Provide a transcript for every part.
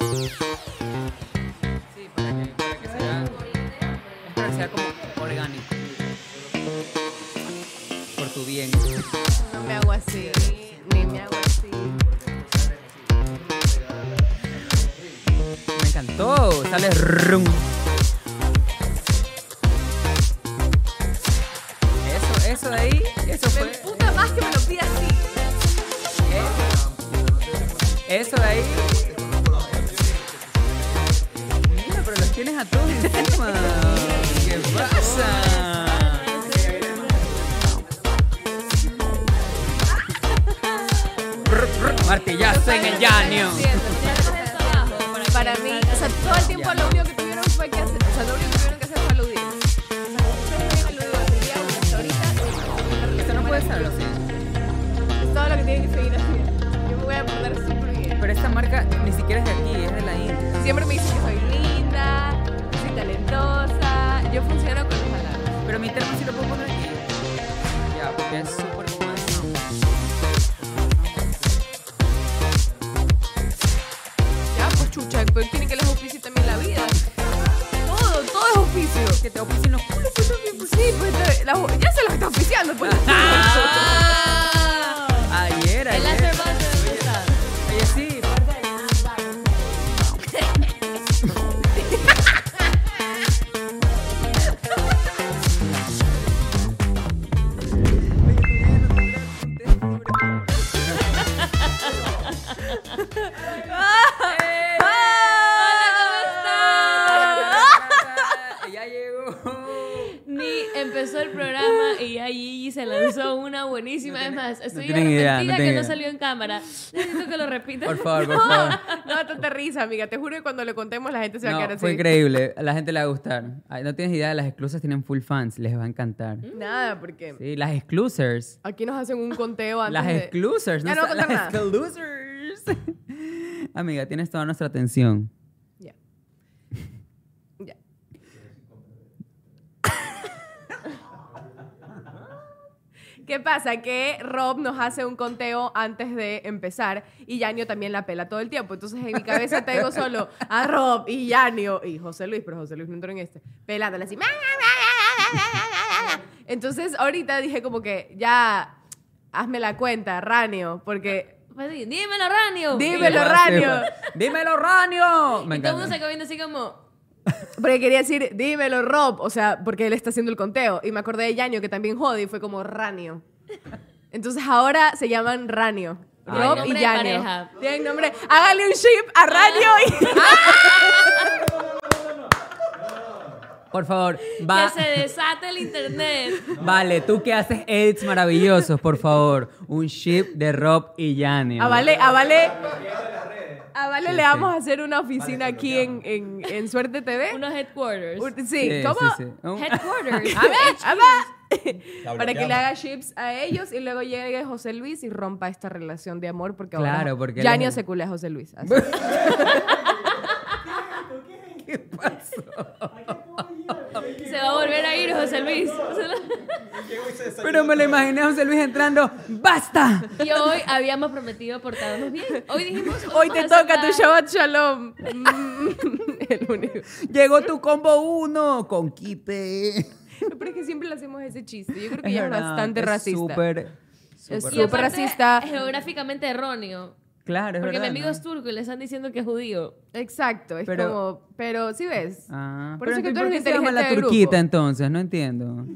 Sí, para que, para que sea. Es para que sea como orgánico. Por tu bien. No me hago así, ni me hago así. Me encantó. Sale rum. Estoy tienen idea, no que no salió en cámara. Necesito que lo repita. Por favor, por favor. No, tanta risa, amiga. Te juro que cuando le contemos la gente se va a quedar No, así. fue increíble. A la gente le va a gustar. Ay, No tienes idea, las exclusas tienen full fans. Les va a encantar. Nada, porque Sí, las exclusers. aquí nos hacen un conteo antes Las de... exclusers. Ya no a las contar nada. exclusers. Amiga, tienes toda nuestra atención. ¿Qué pasa? Que Rob nos hace un conteo antes de empezar y Yanio también la pela todo el tiempo. Entonces en mi cabeza tengo solo a Rob y Yanio y José Luis, pero José Luis no entró en este, pelándola así. Entonces ahorita dije como que ya hazme la cuenta, Ranio, porque Pues sí, Dímelo, Ranio. Dímelo, Ranio. ¡Dímelo, Ranio! Me Y todo el mundo se quedó viendo así como. Porque quería decir, dímelo, Rob. O sea, porque él está haciendo el conteo. Y me acordé de Yanio, que también jode, y fue como Ranio. Entonces ahora se llaman Ranio. Ah, Rob y pareja. Tienen nombre. Hágale un ship a Ranio y. Por favor, va. Que se desate el internet. Vale, tú que haces edits maravillosos, por favor. Un ship de Rob y Yanni. A Vale, a Vale. A Vale le vamos a hacer una oficina aquí en, en, en Suerte TV. Unos headquarters. Sí, ¿cómo? sí, sí. Un- Headquarters. A ver, a ver. Para que le haga chips a ellos y luego llegue José Luis y rompa esta relación de amor porque ahora Claro, porque él Yanio es- se culea a José Luis. Así. ¿Qué pasó? Se va a volver a ir José Luis. Pero me lo imaginé a José Luis entrando. ¡Basta! Y hoy habíamos prometido portarnos bien. Hoy dijimos. Hoy te toca tu Shabbat Shalom. Mm, El único. Llegó tu combo uno con Kipe. Pero es que siempre le hacemos ese chiste. Yo creo que Es ya es verdad, bastante es racista. Súper. Es súper Y súper aparte, racista. Geográficamente erróneo. Claro, es Porque mi verdad, amigo ¿no? es turco y le están diciendo que es judío. Exacto. Es Pero- como. Pero sí ves. Ah, Por pero eso que tú ¿por eres qué se llama la turquita grupo. entonces? No entiendo.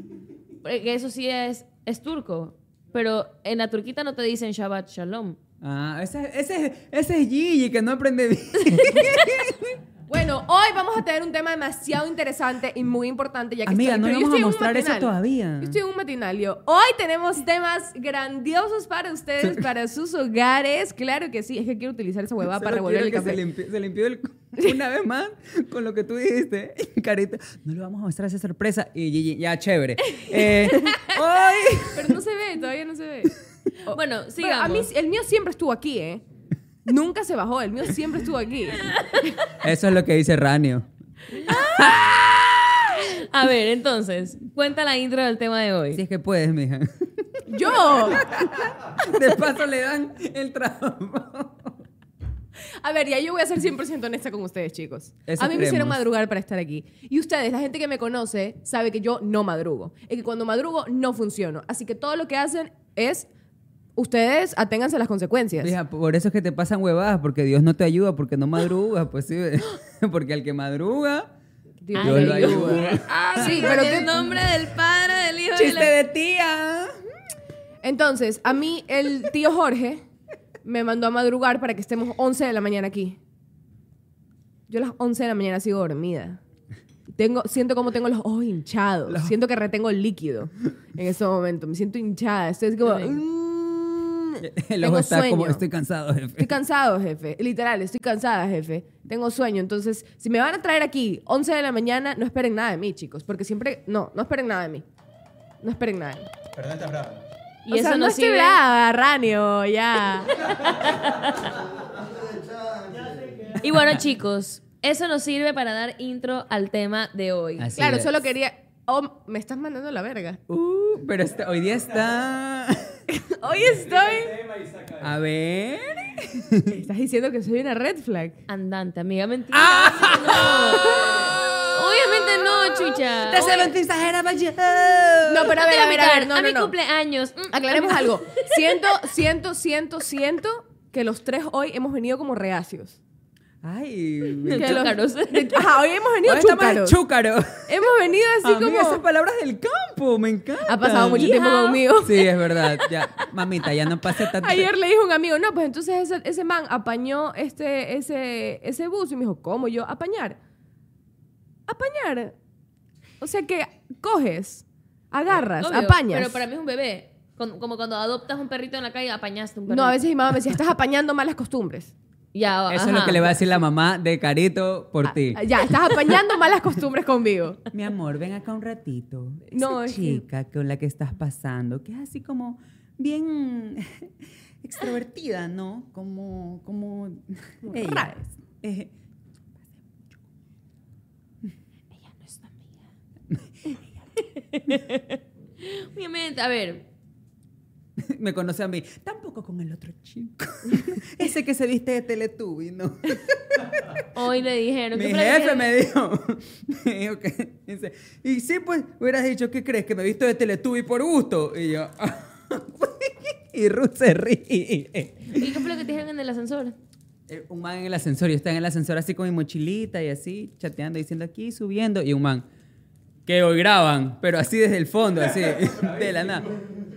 Porque eso sí es, es turco. Pero en la turquita no te dicen Shabbat Shalom. Ah, ese, ese, ese es Gigi que no aprende bien. Bueno, hoy vamos a tener un tema demasiado interesante y muy importante. Ya que Amiga, estoy- no vamos a mostrar eso todavía. Yo estoy en un matinalio. Hoy tenemos temas grandiosos para ustedes, para sus hogares. Claro que sí. Es que quiero utilizar esa huevada para revolver el que café. Se limpió, se limpió el- una vez más con lo que tú dijiste. Carita, no le vamos a mostrar esa sorpresa. Y ya, chévere. Eh, hoy... Pero no se ve, todavía no se ve. Oh, Bueno, pero sigamos. a mí, el mío siempre estuvo aquí, ¿eh? Nunca se bajó, el mío siempre estuvo aquí. Eso es lo que dice Ranio. A ver, entonces, cuenta la intro del tema de hoy. Si es que puedes, mija. ¡Yo! De paso le dan el trabajo. A ver, ya yo voy a ser 100% honesta con ustedes, chicos. Eso a mí me hicieron madrugar para estar aquí. Y ustedes, la gente que me conoce, sabe que yo no madrugo. Es que cuando madrugo no funciono. Así que todo lo que hacen es... Ustedes aténganse a las consecuencias. Hija, por eso es que te pasan huevadas, porque Dios no te ayuda, porque no madrugas, pues sí. Porque al que madruga, Dios Ay, Dios lo ayuda. ayuda. Sí, pero en ¿qué- el nombre del Padre, del Hijo ¡Chiste del de tía! Entonces, a mí el tío Jorge me mandó a madrugar para que estemos 11 de la mañana aquí. Yo a las 11 de la mañana sigo dormida. Tengo, siento como tengo los ojos hinchados. Siento que retengo líquido en ese momento. Me siento hinchada. Estoy así como... El ojo está como, sueño. estoy cansado, jefe. Estoy cansado, jefe. Literal, estoy cansada, jefe. Tengo sueño. Entonces, si me van a traer aquí 11 de la mañana, no esperen nada de mí, chicos. Porque siempre... No, no esperen nada de mí. No esperen nada de mí. Pero no está bravo. Y o eso sea, no nos estoy sirve. brava, Ranio, ya. Y bueno, chicos, eso nos sirve para dar intro al tema de hoy. Así claro, es. solo quería... Oh, me estás mandando la verga. Uh, pero este- hoy día está... Hoy estoy... A ver... Estás diciendo que soy una red flag. Andante, amiga, mentira. ¡Ah! Obviamente no, chucha. ¡Te se exagera, vaya! No, pero a ver, a ver, a ver. No, a no, mi no. cumpleaños. mm, Aclaremos algo. Siento, siento, siento, siento que los tres hoy hemos venido como reacios. Ay, Chúcaros. Ajá, hoy hemos venido chúcaros. chúcaro. Hemos venido así Amiga, como... esas palabras del campo, me encanta. Ha pasado mucho tiempo conmigo. Sí, es verdad. Ya, mamita, ya no pasé tanto Ayer le dijo un amigo, no, pues entonces ese, ese man apañó este, ese, ese bus y me dijo, ¿cómo yo? ¿Apañar? ¿Apañar? O sea que coges, agarras, Obvio, apañas. Pero para mí es un bebé. Como cuando adoptas un perrito en la calle, apañaste un perrito. No, a veces mi mamá me decía, estás apañando malas costumbres. Ya, Eso es lo que le va a decir la mamá de Carito por ti. Ah, Ya, estás apañando malas costumbres conmigo. Mi amor, ven acá un ratito. No, No, es que- chica con la que estás pasando, que es así como bien extrovertida, ¿no? Como, como ella. rara. Eh, Ella no es tu amiga. Obviamente, a ver. me conoce a mí. Tampoco con el otro chico. Ese que se viste de Teletubby, ¿no? Hoy le dijeron. Mi ¿qué fue lo que jefe me dijo, me dijo que, dice, y sí, pues, hubieras dicho, ¿qué crees? Que me he visto de Teletubby por gusto. Y yo, y Ruth se ríe. ¿Y qué fue lo que te dijeron en el ascensor? Eh, Un man en el ascensor, yo estaba en el ascensor así con mi mochilita y así, chateando, diciendo aquí, subiendo, y un man, que hoy graban, pero así desde el fondo, así, de la nada,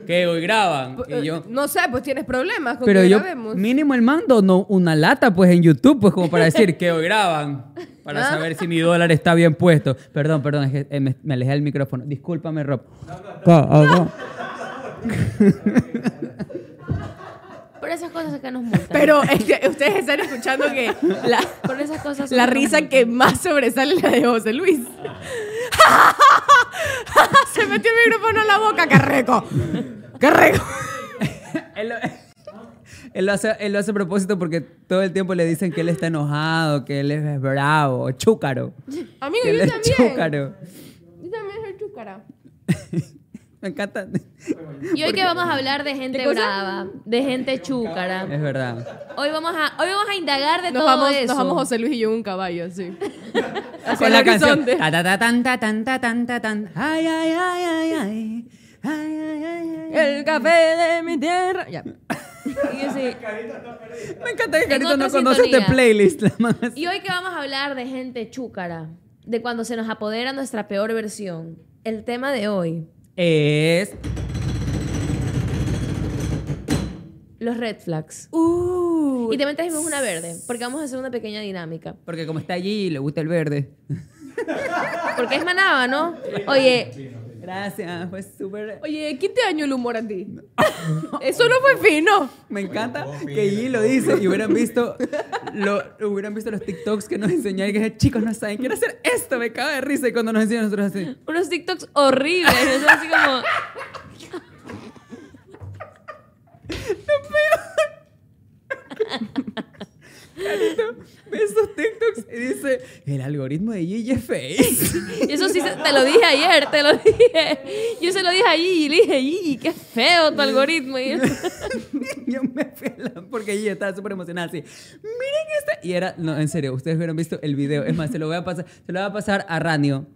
que hoy graban. Y yo, No sé, pues tienes problemas con pero que yo, grabemos. mínimo el mando, no, una lata, pues en YouTube, pues como para decir que hoy graban, para Ah. saber si mi dólar está bien puesto. Perdón, perdón, es que, eh, me, me alejé del micrófono. Discúlpame, Rob. Por esas cosas acá nos multan. Pero es que ustedes están escuchando que la, Por esas cosas. la risa que más sobresale es la de José Luis. Se metió el micrófono en la boca, rico. Qué rico. Él lo, él lo hace, él lo hace a propósito porque todo el tiempo le dicen que él está enojado, que él es bravo, chúcaro. Amigo, que él yo es también. chúcaro. Yo también soy chúcara. Me encanta. Y hoy que vamos a hablar de gente brava, de gente chúcara. Es verdad. Hoy vamos a, hoy vamos a indagar de Nos todo vamos, eso. nos vamos José Luis y yo en un caballo, así. Con la canción. Ay, ay, ay, ay, ay. Ay, ay, ay. El café de mi tierra. Ya. Y yo sí. Me encanta que En Carito no otra conoce este sintonía. playlist. la. Y hoy que vamos a hablar de gente chúcara, de cuando se nos apodera nuestra peor versión. El tema de hoy, Es. los red flags. Uh. Y también trajimos una verde, porque vamos a hacer una pequeña dinámica. Porque como está allí, le gusta el verde. Porque es manaba, ¿no? Oye, Gracias, fue súper. Oye, ¿quién te dañó el humor a ti? Eso no fue fino. Me encanta que Gigi lo dice y hubieran visto, lo, hubieran visto los TikToks que nos enseñó y que chicos no saben, quiero hacer esto, me cago de risa y cuando nos enseñan nosotros así. unos TikToks horribles. nosotros así como... Ve esos TikToks y dice, el algoritmo de Gigi es eso sí, te lo dije ayer, te lo dije. Yo se lo dije a Gigi, y le dije, Gigi, qué feo tu algoritmo. Y Yo me fui a la... Porque Gigi estaba súper emocionada así. Miren Y era, no, en serio, ustedes hubieran visto el video. Es más, se lo voy a pasar, se lo voy a pasar a Ranio.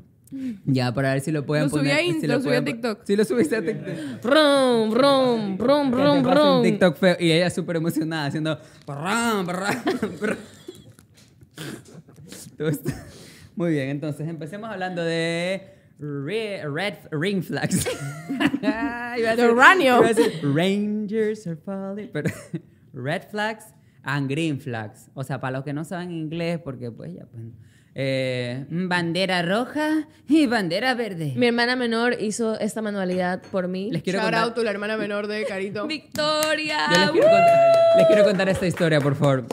Ya, para ver si lo pueden Lo subí poner. a si Insta, lo subí a TikTok. Sí, lo subiste a TikTok. Brum, Que brum, te pase un. TikTok feo. Y ella súper emocionada haciendo. Muy bien, entonces empecemos hablando de re- red ring flags. Decir- Ranio. Rangers are falling. Pero red flags and green flags. O sea, para los que no saben inglés, porque pues ya pues. Eh, bandera roja y bandera verde. Mi hermana menor hizo esta manualidad por mí. Les quiero Shout contar. out to la hermana menor de Carito. Victoria. Yo les quiero, contar, les quiero contar esta historia, por favor.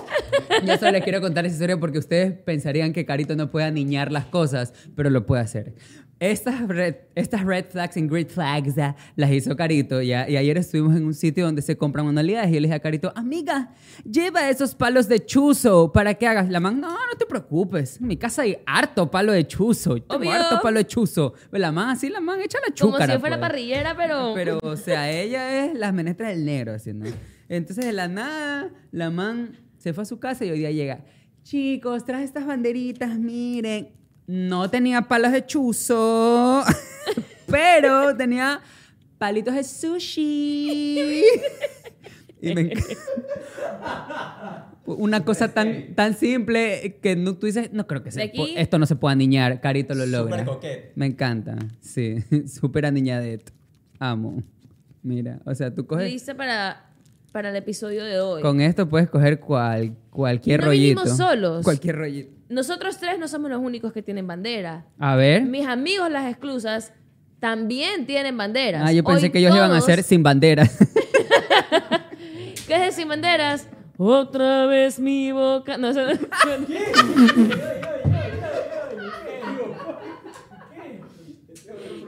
Yo solo les quiero contar esta historia porque ustedes pensarían que Carito no puede aniñar las cosas, pero lo puede hacer. Estas red, estas red flags y green flags ah, las hizo Carito ya, y ayer estuvimos en un sitio donde se compran manualidades y yo le dije a Carito, amiga, lleva esos palos de chuzo para que hagas la man. No, no te preocupes, en mi casa hay harto palo de chuzo. Yo Tengo Obvio. harto palo de chuzo. La man, así la man, echa la Como chúcara. si yo fuera pues. parrillera, pero... Pero, o sea, ella es las menestras del negro, así, ¿no? Entonces, de la nada, la man se fue a su casa y hoy día llega. Chicos, traje estas banderitas, miren. No tenía palos de chuzo, pero tenía palitos de sushi. Y me Una cosa tan, tan simple que no, tú dices, no creo que De se aquí- po- esto no se pueda niñar. Carito lo logra. coquete. Me encanta, sí. Súper aniñadet. Amo. Mira, o sea, tú coges... Lista para, para el episodio de hoy. Con esto puedes coger cual, cualquier No rollito. vinimos solos. Cualquier rollito. Nosotros tres no somos los únicos que tienen bandera. A ver. Mis amigos las exclusas también tienen banderas. Ah, yo pensé Hoy que ellos iban a todos- ser sin banderas. ¿Qué es de sin banderas? Otra vez mi boca. No, eso-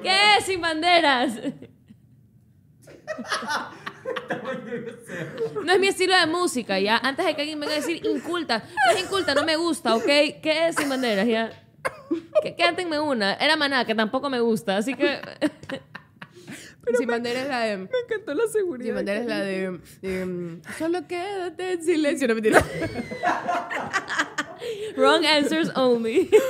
¿Qué es sin banderas? No es mi estilo de música, ya. Antes de que alguien venga a decir inculta. No es inculta, no me gusta, ¿ok? ¿Qué es sin banderas, ya? Que cántenme una. Era maná, que tampoco me gusta, así que. Sin bandera es la de... Me encantó la seguridad. Sin bandera es la de... de, mm, Solo quédate en silencio. No, mentira. Wrong answers only.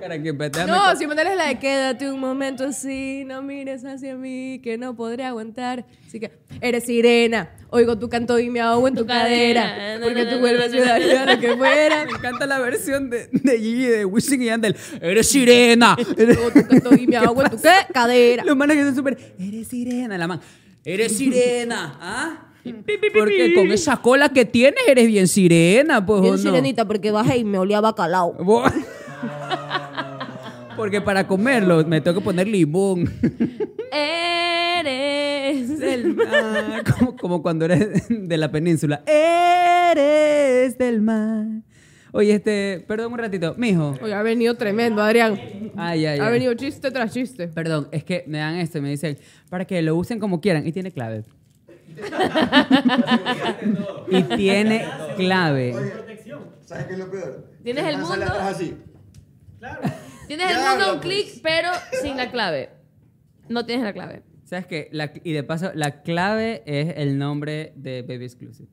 Déjame No, co- sin bandera es la de quédate un momento así, no mires hacia mí, que no podré aguantar. Así que, eres sirena, oigo tu canto y me ahogo en tu, Tu cadera, cadera. porque tú vuelves na, na, a ayudar a lo que fuera. Me encanta la versión de, de Gigi de Wishing y Yandel. ¡Eres sirena! Oigo tu canto y me ahogo en tu cadera. Los manes que son súper. ¡Eres sirena! La man. ¡Eres sirena! ¿Ah? Porque con esa cola que tienes eres bien sirena, pues. ¿o Bien no? sirenita, porque bajé y me olía bacalao. Porque para comerlo me tengo que poner limón. Eres. del mar. Como, como cuando eres de la península. Eres del mar. Oye, este, perdón un ratito. Mijo. Oye, ha venido tremendo, Adrián. Ay, ay, Ha ay. venido chiste tras chiste. Perdón, es que me dan esto y me dicen para que lo usen como quieran. Y tiene clave. y tiene clave. ¿Sabes qué es lo peor? Tienes el mundo. atrás así. Tienes el mundo a un clic, pues. pero sin la clave. No tienes la clave. ¿Sabes qué? La- y de paso, la clave es el nombre de Baby Exclusive.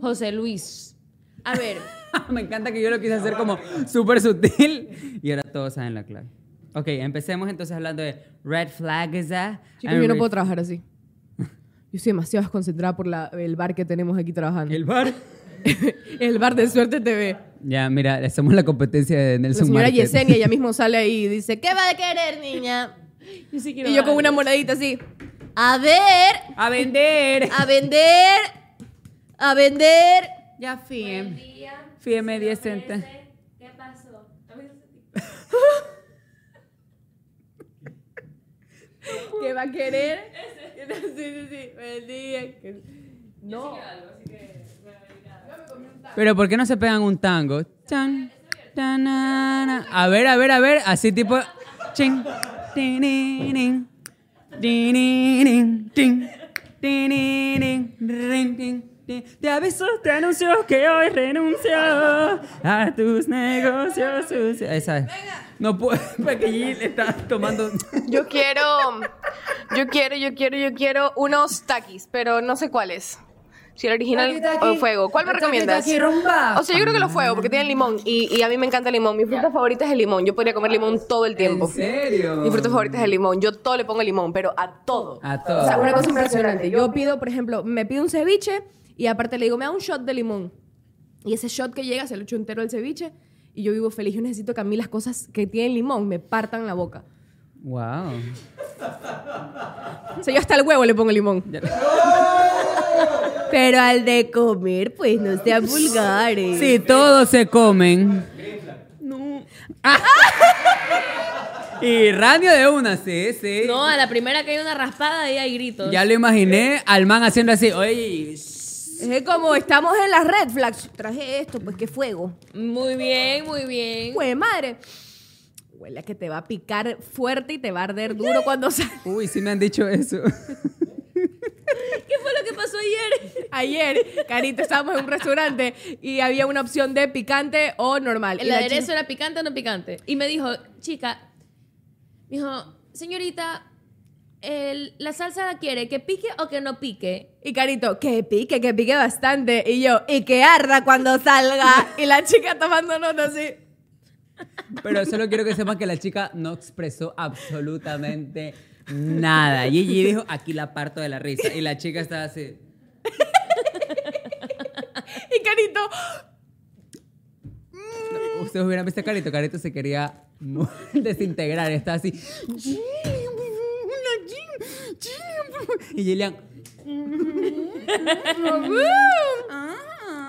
José Luis. A ver, Me encanta que yo lo quise hacer como súper sutil y ahora todos saben la clave. Ok, empecemos entonces hablando de red flags. Chicos, yo no puedo trabajar así. Yo estoy demasiado desconcentrada por la- el bar que tenemos aquí trabajando. El bar. el bar de Suerte TV. Ya, mira, somos la competencia de La Nelson señora Market. Yesenia ella mismo sale ahí y dice, ¿qué va a querer, niña? yo sí quiero Y yo con una monedita así. A ver, ¡A vender! a vender, a vender. Ya, fíjeme. Fíjeme 10 centavos. ¿Qué pasó? ¿Qué va a querer? Sí, sí, sí. Buen día. Que- No. Pero ¿por qué no se pegan un tango? Chan, tanana. A ver, a ver, a ver. Así tipo... Chin, tininin, tininin, tin, tininin, rin, tin, tin. Te aviso, te anuncio que hoy renuncio a tus negocios sucios. Esa es. No puedo, le está tomando... Yo quiero, yo quiero, yo quiero, yo quiero unos taquis, pero no sé cuáles. Si el original o fuego. ¿Cuál me recomiendas? O sea, yo creo que los fuego porque tienen limón y, y a mí me encanta el limón. Mi fruta favorita es el limón. Yo podría comer limón todo el tiempo. ¿En serio? Mi fruta favorita es el limón. Yo todo le pongo limón, pero a todo. A todo. O sea, una cosa impresionante. Yo pido, por ejemplo, me pido un ceviche y aparte le digo, me da un shot de limón. Y ese shot que llega se lo echo entero al ceviche y yo vivo feliz. Yo necesito que a mí las cosas que tienen limón me partan la boca. Wow. O sea, yo hasta el huevo le pongo limón. Pero al de comer, pues no sean vulgares. Sí, todos se comen. No. Y radio de una, sí, sí. No, a la primera que hay una raspada ahí hay gritos. Ya lo imaginé al man haciendo así, oye, Es como estamos en las red flags. Traje esto, pues qué fuego. Muy bien, muy bien. Pues madre. Huele a que te va a picar fuerte y te va a arder duro cuando sale. uy, sí me han dicho eso. ¿Qué fue lo que pasó ayer? Ayer, Carito, estábamos en un restaurante y había una opción de picante o normal. Y ¿El aderezo era picante o no picante? Y me dijo, chica, me dijo, señorita, el- ¿la salsa la quiere que pique o que no pique? Y Carito, que pique, que pique bastante. Y yo, y que arda cuando salga. y la chica tomando nota así. Pero solo quiero que sepan que la chica no expresó absolutamente nada. Gigi dijo, aquí la parto de la risa. Y la chica estaba así. Y Carito, Ustedes hubieran visto a Carito. Carito se quería desintegrar. Estaba así. Y Gillian.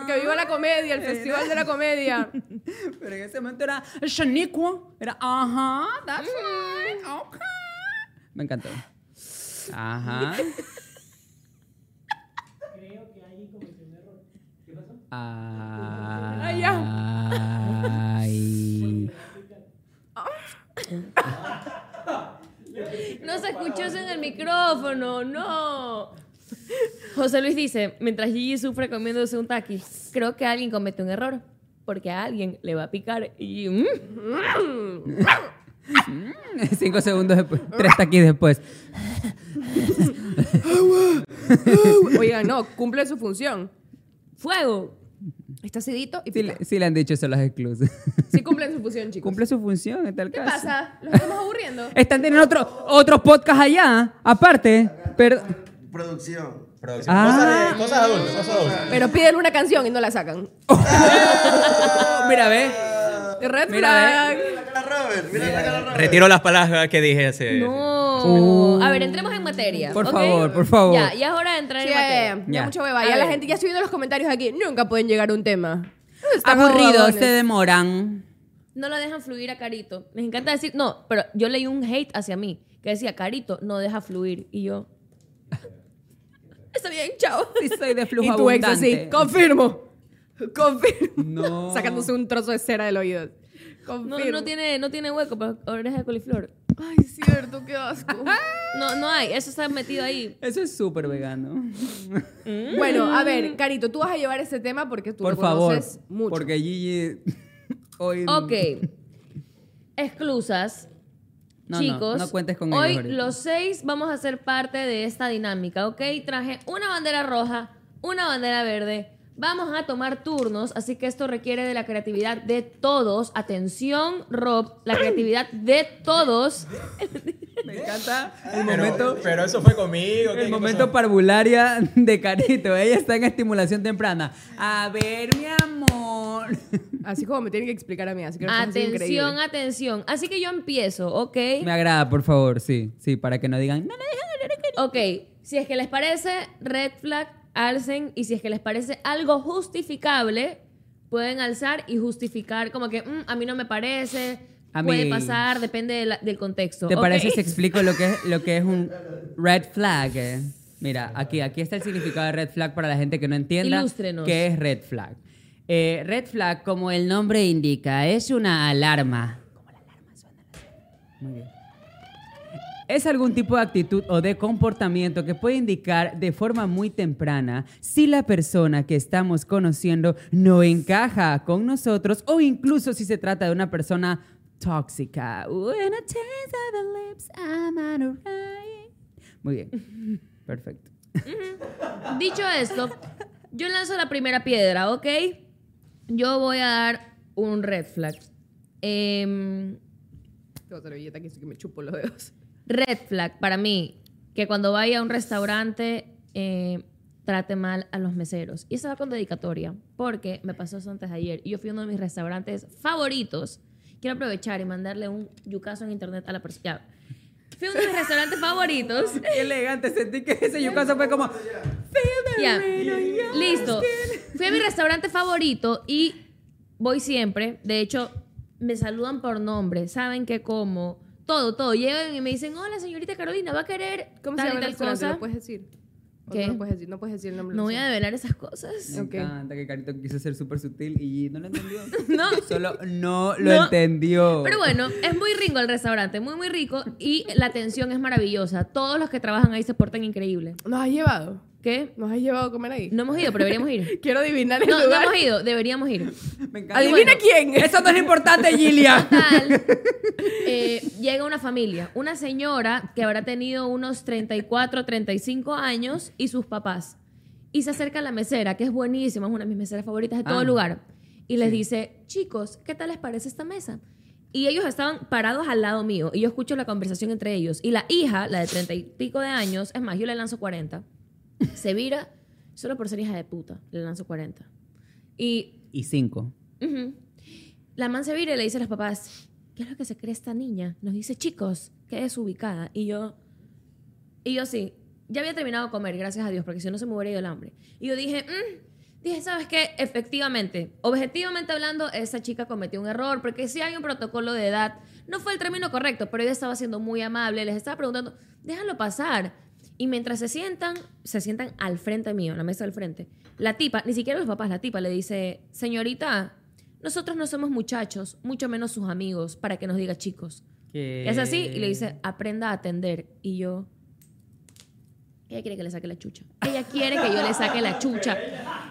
que viva la comedia, el festival de la comedia. Pero en ese momento era Shaniqua. Era, ajá, that's right, okay. Me encantó. Ajá. Ah, Ay. Escuchó eso en el micrófono, no. José Luis dice, mientras Gigi sufre comiéndose un taqui, creo que alguien comete un error, porque a alguien le va a picar y... mm, Cinco segundos después. Tres taquis después. Oiga, no, cumple su función. ¡Fuego! Está acidito y Sí, pica. le- sí le han dicho eso las exclusas. Sí cumplen su función, chicos. Cumple su función en tal ¿Qué caso. pasa? ¿Los estamos aburriendo? Están teniendo otro, otro podcast allá, aparte. Pero, Producción. Producción. Ah. Cosas, de, cosas adultas, cosas adultas. Pero piden una canción y no la sacan. mira, ve. Red Mira, flag. Mira la cara Robert, mira la cara Robert. Retiro las palabras que dije hace. No. A ver, entremos en materia. Por favor, por favor. Ya, ya es hora de entrar Sí, en materia. ya, ya. Hueva. Ya la gente ya estoy viendo los comentarios aquí. Nunca pueden llegar a un tema. Están Aburridos, se demoran. No lo dejan fluir a Carito. Les encanta decir, no, pero yo leí un hate hacia mí que decía, Carito, no deja fluir. Y yo, está bien, chao. Sí, soy de flujo Y tu ex así, abundante. confirmo. Confirmo. No. Sacándose un trozo de cera del oído. No, no, tiene, no tiene hueco para oreja de coliflor. Ay, cierto, qué asco. No, no hay, eso está metido ahí. Eso es súper vegano. bueno, a ver, Carito, tú vas a llevar este tema porque tú Por lo favor. conoces mucho. Porque Gigi hoy. Ok. Exclusas. No, Chicos, no cuentes con hoy ellos los seis vamos a ser parte de esta dinámica, ¿ok? Traje una bandera roja, una bandera verde. Vamos a tomar turnos, así que esto requiere de la creatividad de todos. Atención, Rob, la creatividad de todos. Me encanta el Pero, momento. pero eso fue conmigo. ¿qué- El momento pasó? parvularia de Carito. Ella está en estimulación temprana. A ver, mi amor. Así como me tienen que explicar a mí. Así que Atención, atención. Así que yo empiezo, ¿ok? Me agrada, por favor, sí. Sí, para que no digan. No, no, dejan hablar a Carito". Ok, si es que les parece red flag, alcen. Y si es que les parece algo justificable, pueden alzar y justificar como que "Mm, a mí no me parece, A puede mí- pasar, depende de la- del contexto. ¿Te parece si explico lo que es, lo que es un red flag? eh? Mira, aquí, aquí está el significado de red flag para la gente que no entienda Ilústrenos. qué es red flag. Eh, red flag, como el nombre indica, es una alarma. Como la alarma suena. Muy bien. Es algún tipo de actitud o de comportamiento que puede indicar de forma muy temprana si la persona que estamos conociendo no encaja con nosotros o incluso si se trata de una persona tóxica. When a taste of the lips, I'm alright. Muy bien. Perfecto. Dicho esto, Yo lanzo la primera piedra, ¿ok? Yo voy a dar un red flag. Em, Tengo servilleta aquí, así que me chupo los dedos. Red flag para mí, que cuando vaya a un restaurante eh, trate mal a los meseros. Y eso va con dedicatoria, porque me pasó eso antes de ayer. Y yo fui a uno de mis restaurantes favoritos. Quiero aprovechar y mandarle un yucazo en internet a la persona. Fui a uno de mis restaurantes favoritos. Qué elegante, sentí que ese yucazo fue como... Ya. Listo. Fui a mi restaurante favorito y voy siempre. De hecho, me saludan por nombre. Saben que como. Todo, todo. Llegan y me dicen, hola, señorita Carolina, ¿va a querer ¿Cómo tal se y llama el tal restaurante? cosa? ¿Lo puedes decir? ¿O ¿Qué? No lo puedes decir, no puedes decir el nombre. No voy a develar esas cosas. Me encanta que Carito quiso ser súper sutil y no lo entendió. No. Solo no lo No. entendió. Pero bueno, es muy rico el restaurante, muy, muy rico. Y la atención es maravillosa. Todos los que trabajan ahí se portan increíble. ¿Nos has llevado? ¿Qué? ¿Nos has llevado a comer ahí? No hemos ido, pero deberíamos ir. Quiero adivinar el No, no lugar. hemos ido, deberíamos ir. Me encanta. Adivina bueno. quién. Eso no es importante, Gilia. Total, eh, llega una familia, una señora que habrá tenido unos 34, 35 años y sus papás. Y se acerca a la mesera, que es buenísima, es una de mis meseras favoritas de todo Ah. lugar. Y les Sí. dice, chicos, ¿qué tal les parece esta mesa? Y ellos estaban parados al lado mío y yo escucho la conversación entre ellos. Y la hija, la de 30 y pico de años, es más, yo le lanzo 40, se vira, solo por ser hija de puta, le lanzo 40. Y Y cinco. Ujú. La man se vira y le dice a los papás, ¿qué es lo que se cree esta niña? Nos dice, chicos, que es ubicada. Y yo, y yo sí, ya había terminado de comer, gracias a Dios, porque si no se me hubiera ido el hambre. Y yo dije, "Mm". dije, ¿sabes qué? Efectivamente, objetivamente hablando, esa chica cometió un error, porque si hay un protocolo de edad, no fue el término correcto, pero ella estaba siendo muy amable, les estaba preguntando, déjalo pasar. Y mientras se sientan, se sientan al frente mío, en la mesa del frente. La tipa, ni siquiera los papás, la tipa le dice, señorita, nosotros no somos muchachos, mucho menos sus amigos, para que nos diga chicos. Que... Es así, y le dice, aprenda a atender. Y yo, ella quiere que le saque la chucha. Ella quiere que yo le saque la chucha.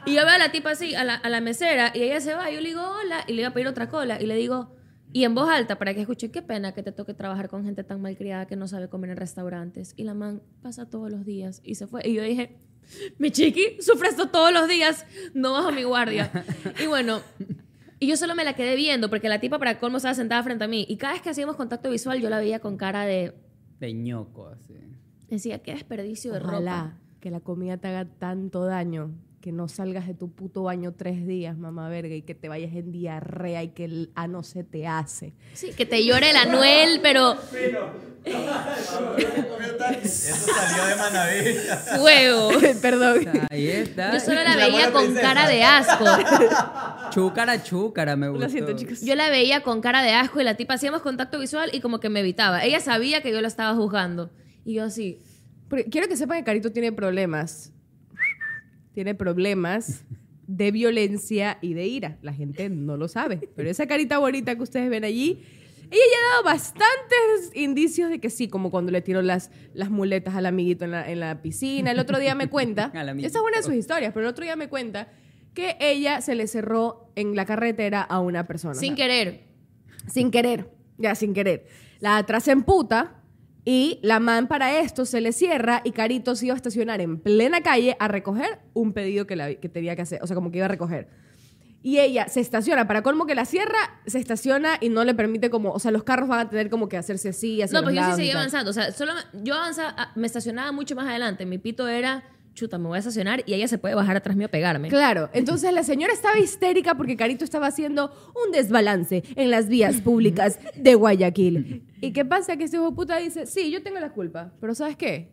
Y yo veo a la tipa así, a la, a la mesera, y ella se va, y yo le digo, hola, y le iba a pedir otra cola, y le digo, y en voz alta, para que escuche, qué pena que te toque trabajar con gente tan malcriada que no sabe comer en restaurantes. Y la man pasa todos los días, y se fue. Y yo dije, mi chiqui, sufre esto todos los días, no bajo mi guardia. Y bueno, y yo solo me la quedé viendo, porque la tipa para colmo estaba sentada frente a mí, y cada vez que hacíamos contacto visual, yo la veía con cara de, De ñoco, así. decía, qué desperdicio de Ojalá ropa. que la comida te haga tanto daño que no salgas de tu puto baño tres días, mamá verga, y que te vayas en diarrea y que el ano se te hace. Sí, que te llore el anuel, pero Eso salió de Manaví. fuego. Perdón. Ahí está. Yo solo la veía con princesa. cara de asco. Chúcara, chúcara, me gustó. Lo siento, chicos. Yo la veía con cara de asco y la tipa hacíamos contacto visual y como que me evitaba. Ella sabía que yo la estaba juzgando. Y yo así, Porque quiero que sepan que Carito tiene problemas. Tiene problemas de violencia y de ira. La gente no lo sabe. Pero esa carita bonita que ustedes ven allí, ella ya ha dado bastantes indicios de que sí, como cuando le tiró las, las muletas al amiguito en la, en la piscina. El otro día me cuenta, esa es una de sus historias, pero el otro día me cuenta que ella se le cerró en la carretera a una persona. sin querer. sin querer, ya sin querer. La atrás en puta y la man para esto se le cierra y Carito se iba a estacionar en plena calle a recoger un pedido que, la- que tenía que hacer, o sea, como que iba a recoger. Y ella se estaciona, para colmo que la cierra, se estaciona y no le permite como, o sea, los carros van a tener como que hacerse así, hacia No, los pues yo sí seguía avanzando. O sea, solo me- yo avanzaba, ah, me estacionaba mucho más adelante. Mi pito era, chuta, me voy a estacionar y ella se puede bajar atrás mío a pegarme. Claro, entonces la señora estaba histérica porque Carito estaba haciendo un desbalance en las vías públicas de Guayaquil. ¿Y qué pasa? Que este hijo de puta dice, sí, yo tengo la culpa, pero ¿sabes qué?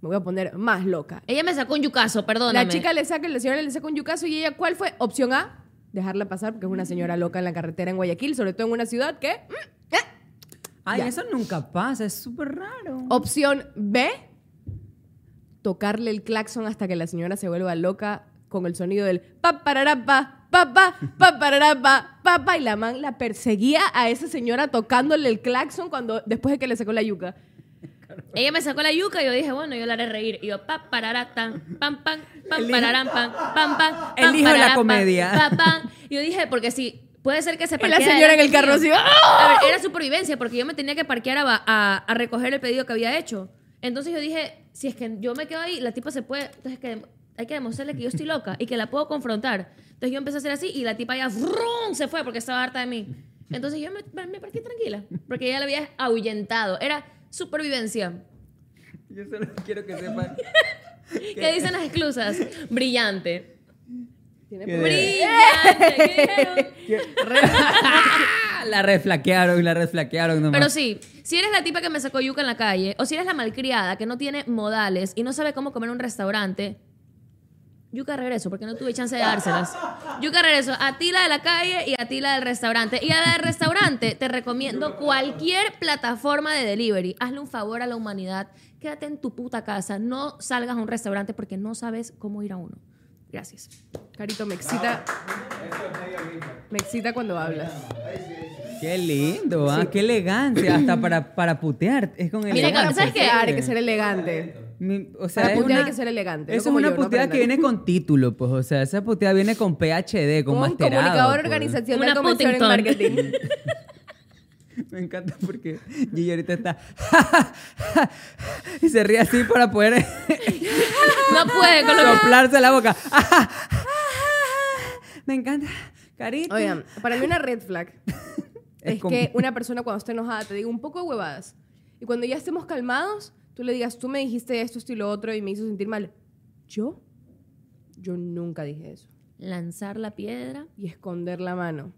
Me voy a poner más loca. Ella me sacó un yucazo, perdóname. La chica le saca, la señora le saca un yucazo y ella, ¿cuál fue? Opción A, dejarla pasar porque es una señora loca en la carretera en Guayaquil, sobre todo en una ciudad que... mm, eh. Ay, Ya. eso nunca pasa, es súper raro. Opción B, tocarle el claxon hasta que la señora se vuelva loca con el sonido del pa pararapa, pa pa, pa pararapa, pa pa, y la man la perseguía a esa señora tocándole el claxon cuando después de que le sacó la yuca. Ella me sacó la yuca y yo dije, bueno, yo la haré reír. Y yo, pa, parará, tan, pam, pam, pam, pararán, pam, pam, pam, El hijo de la comedia. pam, pam. Y yo dije, porque si puede ser que se Y la señora en el carro así. ¡ah! A ver, era supervivencia porque yo me tenía que parquear a, a- a recoger el pedido que había hecho. Entonces yo dije, si es que yo me quedo ahí, la tipa se puede. Entonces que hay que demostrarle que yo estoy loca y que la puedo confrontar. Entonces yo empecé a hacer así y la tipa ya ¡vrum! se fue porque estaba harta de mí. Entonces yo me, me parqué tranquila porque ella la había ahuyentado. Era supervivencia. Yo solo quiero que sepan. ¿Qué dicen las exclusas? Brillante. Tiene ¿Qué? Brillante. ¿Qué dijeron? la reflaquearon, la reflaquearon nomás. Pero sí, si eres la tipa que me sacó yuca en la calle, o si eres la malcriada que no tiene modales y no sabe cómo comer en un restaurante, yuca regreso, porque no tuve chance de dárselas. Yuca regreso a ti la de la calle y a ti la del restaurante. Y a la del restaurante te recomiendo cualquier plataforma de delivery. Hazle un favor a la humanidad. Quédate en tu puta casa. No salgas a un restaurante porque no sabes cómo ir a uno. Gracias. Carito, me excita. Me excita cuando hablas. Qué lindo, ¿ah? Qué elegancia. Hasta para, para putear. Es con Mira, elegancia. ¿sabes qué? Hay que ser elegante. Mi- o sea, Para es putear una- hay que ser elegante, no Eso como es una yo, no puteada que aprendan. viene con título, pues. O sea, esa puteada viene con PhD, con Con masterado. comunicador pues. organizacional Una comercial en marketing. Me encanta porque Gigi ahorita está. y se ríe así para poder No puede con lo soplarse la boca. Me encanta. Carita. Oigan, para mí una red flag Es es, que una persona cuando esté enojada te diga un poco de huevadas. Y cuando ya estemos calmados, tú le digas, tú me dijiste esto, esto y lo otro y me hizo sentir mal. ¿Yo? Yo nunca dije eso. Lanzar la piedra. Y esconder la mano.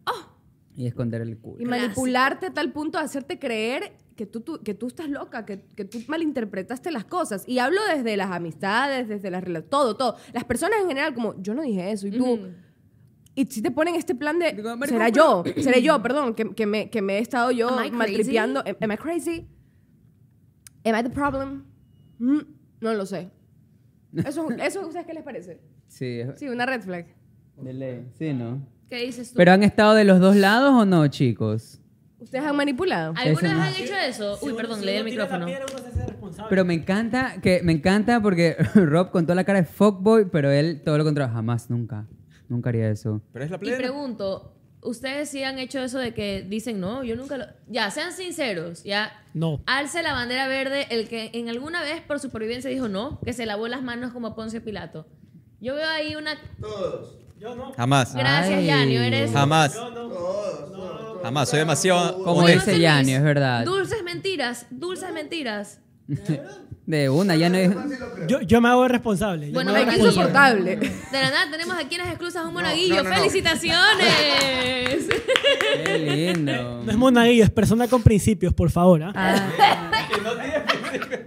Y esconder el culo. Y manipularte a tal punto de hacerte creer que tú, tú- que tú estás loca, que, que tú malinterpretaste las cosas. Y hablo desde las amistades, desde las relaciones, todo, todo. Las personas en general, como, yo no dije eso. Y tú... Y si te ponen este plan de, Digo, será yo, seré yo, perdón, que, que me, que me he estado yo Am I crazy? maltripeando. Am, am I crazy? Am I the problem? Mm, no lo sé. Eso, ¿Eso a ustedes qué les parece? Sí, Sí, una red flag. de ley. Sí, ¿no? ¿Qué dices tú? ¿Pero han estado de los dos lados o no, chicos? ¿Ustedes han manipulado? ¿Alguna Ese vez no. han hecho eso? Uy, perdón, leí el micrófono. Pero me encanta que me encanta porque Rob con toda la cara de fuckboy, pero él todo lo contrario, jamás, nunca. Nunca haría eso. Pero es la Y plena. pregunto, ¿ustedes sí han hecho eso de que dicen, no, yo nunca lo... Ya, sean sinceros, ya. No. Alce la bandera verde el que en alguna vez por supervivencia dijo no, que se lavó las manos como Poncio Pilato. Yo veo ahí una... Todos. Jamás. Gracias. Yanio, eres... Jamás. Todos. Jamás. Soy demasiado. Como dice Luis, es verdad. Dulces mentiras, dulces mentiras. De una, ya no es... Yo, yo me hago responsable. yo Bueno, me hago responsable. insoportable. De la nada tenemos aquí en las exclusas un monaguillo. no, no, no. ¡Felicitaciones! Qué lindo. No es monaguillo, es persona con principios, por favor. ¿ah? Ah.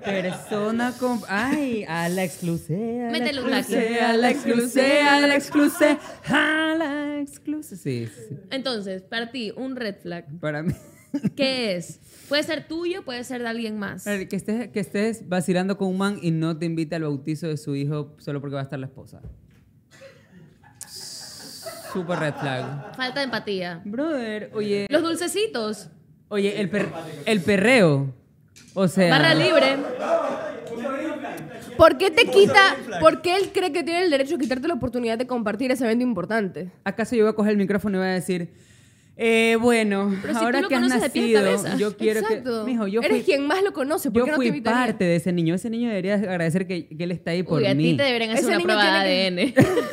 Persona con... Ay, a la exclusiva. Métele un taxi. A la exclusiva, a la exclusiva, a la exclusiva. Sí, sí. Entonces, para ti, un red flag. Para mí... ¿Qué es? Puede ser tuyo, puede ser de alguien más. Que estés, que estés vacilando con un man y no te invite al bautizo de su hijo solo porque va a estar la esposa. Super red flag. Falta de empatía. Brother, oye. Los dulcecitos. Oye, el, per- el perreo. O sea. Barra libre. ¿Por qué te quita, por qué él cree que tiene el derecho a quitarte la oportunidad de compartir ese evento importante? ¿Acaso yo voy a coger el micrófono y voy a decir, eh, bueno, Pero si tú ahora lo que has de nacido, yo quiero Exacto. que. Mijo, yo Eres fui, quien más lo conoce. ¿Por yo qué no te fui invitaría? parte de ese niño. Ese niño debería agradecer que, que él está ahí por Uy, a mí. ti te deberían hacer Ese una prueba de ADN.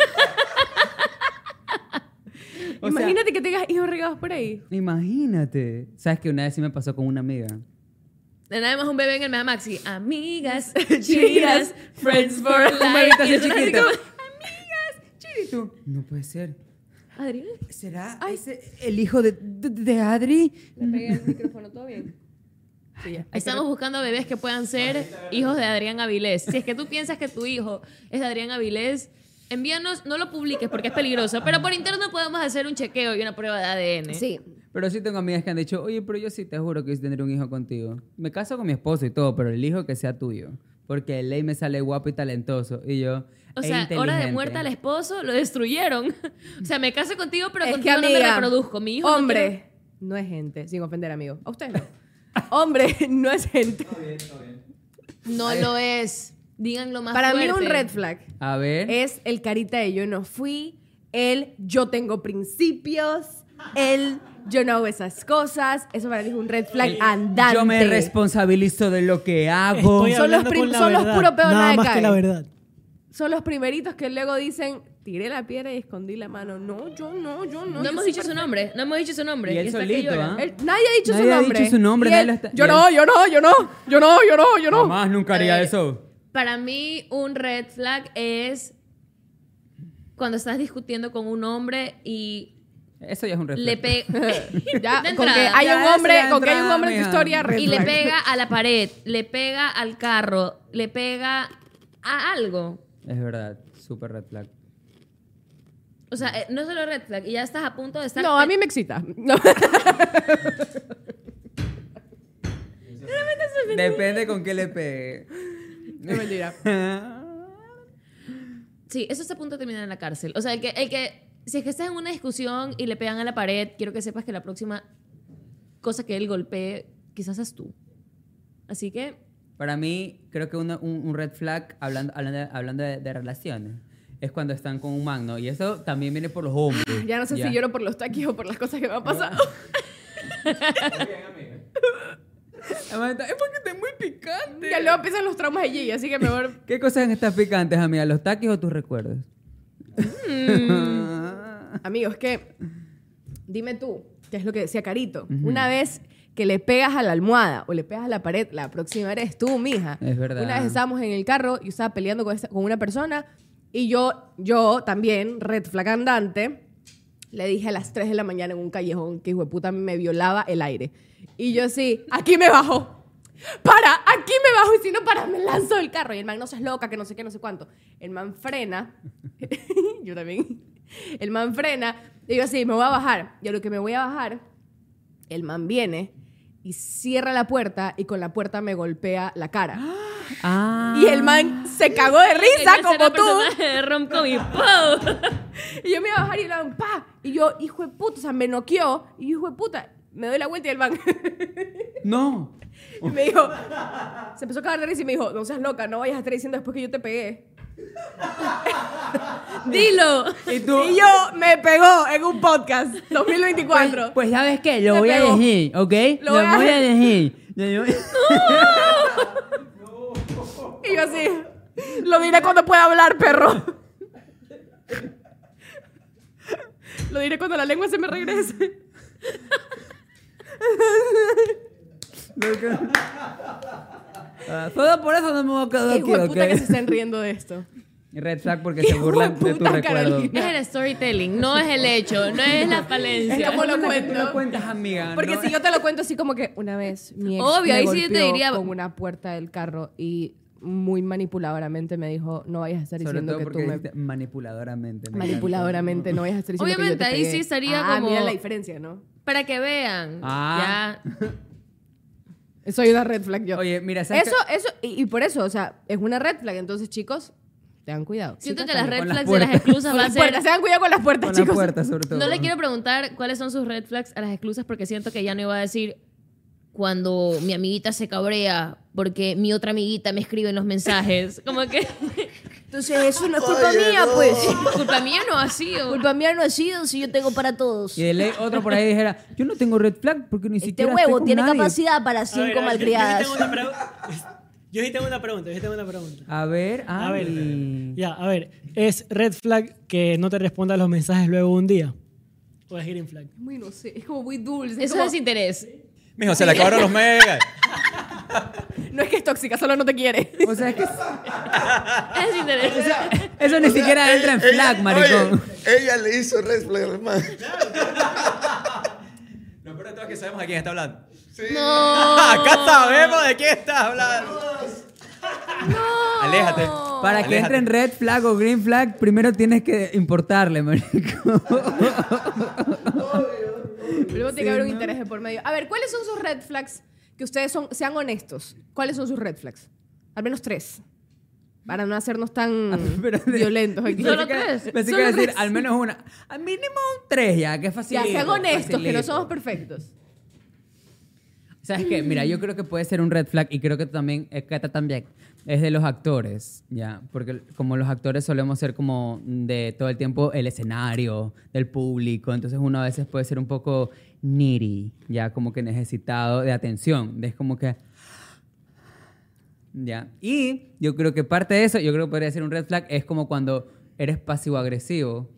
O sea, Imagínate que tengas hijos regados por ahí. Imagínate. ¿Sabes que una vez sí me pasó con una amiga? Nada más un bebé en el Mega Maxi. Amigas, chidas, friends for Un life. así chiquito. como, Chirito. No puede ser. Adrián, ¿Será ese el hijo de, de, de Adri? Le pegué el micrófono, ¿todo bien? Sí. Estamos buscando bebés que puedan ser hijos de Adrián Avilés. Si es que tú piensas que tu hijo es de Adrián Avilés, envíanos, no lo publiques porque es peligroso, pero por interno podemos hacer un chequeo y una prueba de ADN. Sí. Pero sí tengo amigas que han dicho, oye, pero yo sí te juro que quise tener un hijo contigo. Me caso con mi esposo y todo, pero el hijo que sea tuyo. Porque el ley me sale guapo y talentoso. Y yo. O e sea, hora de muerte al esposo, lo destruyeron. O sea, me caso contigo, pero es que contigo no amiga, me reproduzco. Mi hijo no hombre, no, es gente, sin ofender, amigo. A usted no. hombre, no es gente. no lo es. Díganlo más Para mí fuerte. un red flag A ver. es el carita de yo no fui, el yo tengo principios, el yo no hago esas cosas. Eso para mí es un red flag andante. yo me responsabilizo de lo que hago. Estoy Son los con la son los verdad, puro peor, nada más que la verdad. son los primeritos que luego dicen, tiré la piedra y escondí la mano. No, yo no, yo no. No yo hemos dicho su nombre. No hemos dicho su nombre. Y él solito. ¿ah? Él- nadie ha dicho Nadie su ha nombre. dicho su nombre, nadie él, está- yo no, yo no, yo no, yo no, yo no, yo no. Jamás nunca haría Eh, eso. Para mí, un red flag es cuando estás discutiendo con un hombre y Eso ya es un red le pega. Ya, de con que hay Ya, un hombre, ya con que hay un entrada, hombre en tu historia, red y le pega a la pared, le pega al carro, le pega a algo. Es verdad, súper red flag. O sea, eh, no solo red flag, y ya estás a punto de estar. No, a mí me excita. No. Depende con qué le pegue. No mentira. Sí, eso está a punto de terminar en la cárcel. O sea, el que, el que, si es que estás en una discusión y le pegan a la pared, quiero que sepas que la próxima cosa que él golpee, quizás es tú. Así que, Para mí, creo que una- un, un red flag, hablando, hablando, de, hablando de, de relaciones, es cuando están con un man, ¿no? Y eso también viene por los hombres. Ya no sé si lloro por los taquis o por las cosas que me han pasado. Además, está- Es porque está muy picante. Ya luego empiezan los traumas Gigi, así que mejor. ¿Qué cosas están picantes, amiga? ¿Los taquis o tus recuerdos? Amigo, es que. Dime tú, que es lo que decía Carito. Una vez que le pegas a la almohada o le pegas a la pared, la próxima eres tú, mija. Es verdad. Una vez estábamos en el carro y estaba peleando con, esta- con una persona y yo, yo también, red flag andante, le dije a las 3 de la mañana en un callejón que hijo de puta me violaba el aire. Y yo sí, aquí me bajo. Para, aquí me bajo y si no para me lanzo del carro. Y el man no seas loca, que no sé qué, no sé cuánto. El man frena. yo también. El man frena. Y yo así, me voy a bajar. Y a lo que me voy a bajar, el man viene y cierra la puerta y con la puerta me golpea la cara. Ah. Y el man se cagó de risa como tú. de y. Y yo me iba a bajar y el man, pa. Y yo, hijo de puta, o sea, me noqueó. Y yo, hijo de puta, me doy la vuelta y el man No. y me dijo, se empezó a cagar de risa y me dijo, no seas loca, no vayas a estar diciendo después que yo te pegué. Dilo. ¿Y tú? Y yo me pegó en un podcast 2024. Pues, pues, ¿sabes qué? Lo Me voy pegó. a decir, ¿ok? Lo voy a- voy a yo- Y yo así, lo diré cuando pueda hablar, perro. Lo diré cuando la lengua se me regrese. Ah, Solo por eso no me voy a quedar aquí, puta ¿ok? que se estén riendo de esto. Red flag porque se burlan de tu puta, recuerdo. Carolina. Es el storytelling, no es el hecho, no es la falencia. Es como lo ¿Cómo que tú cuento? lo cuentas, amiga? Porque No, si yo te lo cuento así como que una vez mi ex Obvio, me ahí sí yo te golpeó diría- con una puerta del carro y muy manipuladoramente me dijo, no vayas a estar Sobre diciendo todo que porque tú me... dijiste manipuladoramente. me Manipuladoramente, no vayas a estar diciendo Obviamente, que yo te ahí pegué. sí estaría ah, como- mira la diferencia, ¿no? Para que vean. Ah. Ya. Soy una red flag yo. Oye, mira, ¿sabes Eso, eso, y, y por eso, o sea, es una red flag. Entonces, chicos, tengan cuidado. Siento que las red las flags de las puertas. exclusas Con va a las puertas, ser... tengan cuidado con las puertas, Con chicos. puerta, sobre todo. No le quiero preguntar cuáles son sus red flags a las exclusas porque siento que ya no iba a decir cuando mi amiguita se cabrea porque mi otra amiguita me escribe en los mensajes. Como que Entonces, eso no es culpa Oye, mía, no. pues. culpa mía no ha sido. Culpa mía no ha sido si yo tengo para todos. Y de ley otro por ahí dijera, yo no tengo red flag porque ni Este siquiera estoy huevo con tiene nadie". capacidad para cinco ver, yo- malcriadas. Yo, sí tengo una pregu- yo sí tengo una pregunta, yo sí tengo una pregunta. A ver, A ver, ya, a ver, ¿es red flag que no te responda a los mensajes luego un día? ¿O es green flag? Muy, no sé, es como muy dulce. Eso como- es desinterés. Mijo, se le acabaron los megas. No es que es tóxica, solo no te quiere. O sea, es que Es desinterés. eso ni siquiera entra en flag, maricón. Oye, ella le hizo red flag al man. Lo peor de todo es que sabemos de quién está hablando. No. Acá sabemos de quién estás hablando. Aléjate. Para que entre en red flag o green flag, primero tienes que importarle, marico. Luego tiene que haber un interés de por medio. A ver, ¿cuáles son sus red flags? Que ustedes son, sean honestos. ¿Cuáles son sus red flags? Al menos tres. Para no hacernos tan violentos aquí. Solo tres. Pensé que decir al menos una. Al mínimo un tres ya, que fácil. Ya, sean honestos, que no somos perfectos. ¿Sabes qué? Mira, yo creo que puede ser un red flag y creo que también, Cata también, es de los actores, ¿ya? Porque como los actores solemos ser como de todo el tiempo el escenario, del público, entonces uno a veces puede ser un poco needy, ¿ya? Como que necesitado de atención. Es como que... Ya. Y yo creo que parte de eso, yo creo que podría ser un red flag, es como cuando eres pasivo-agresivo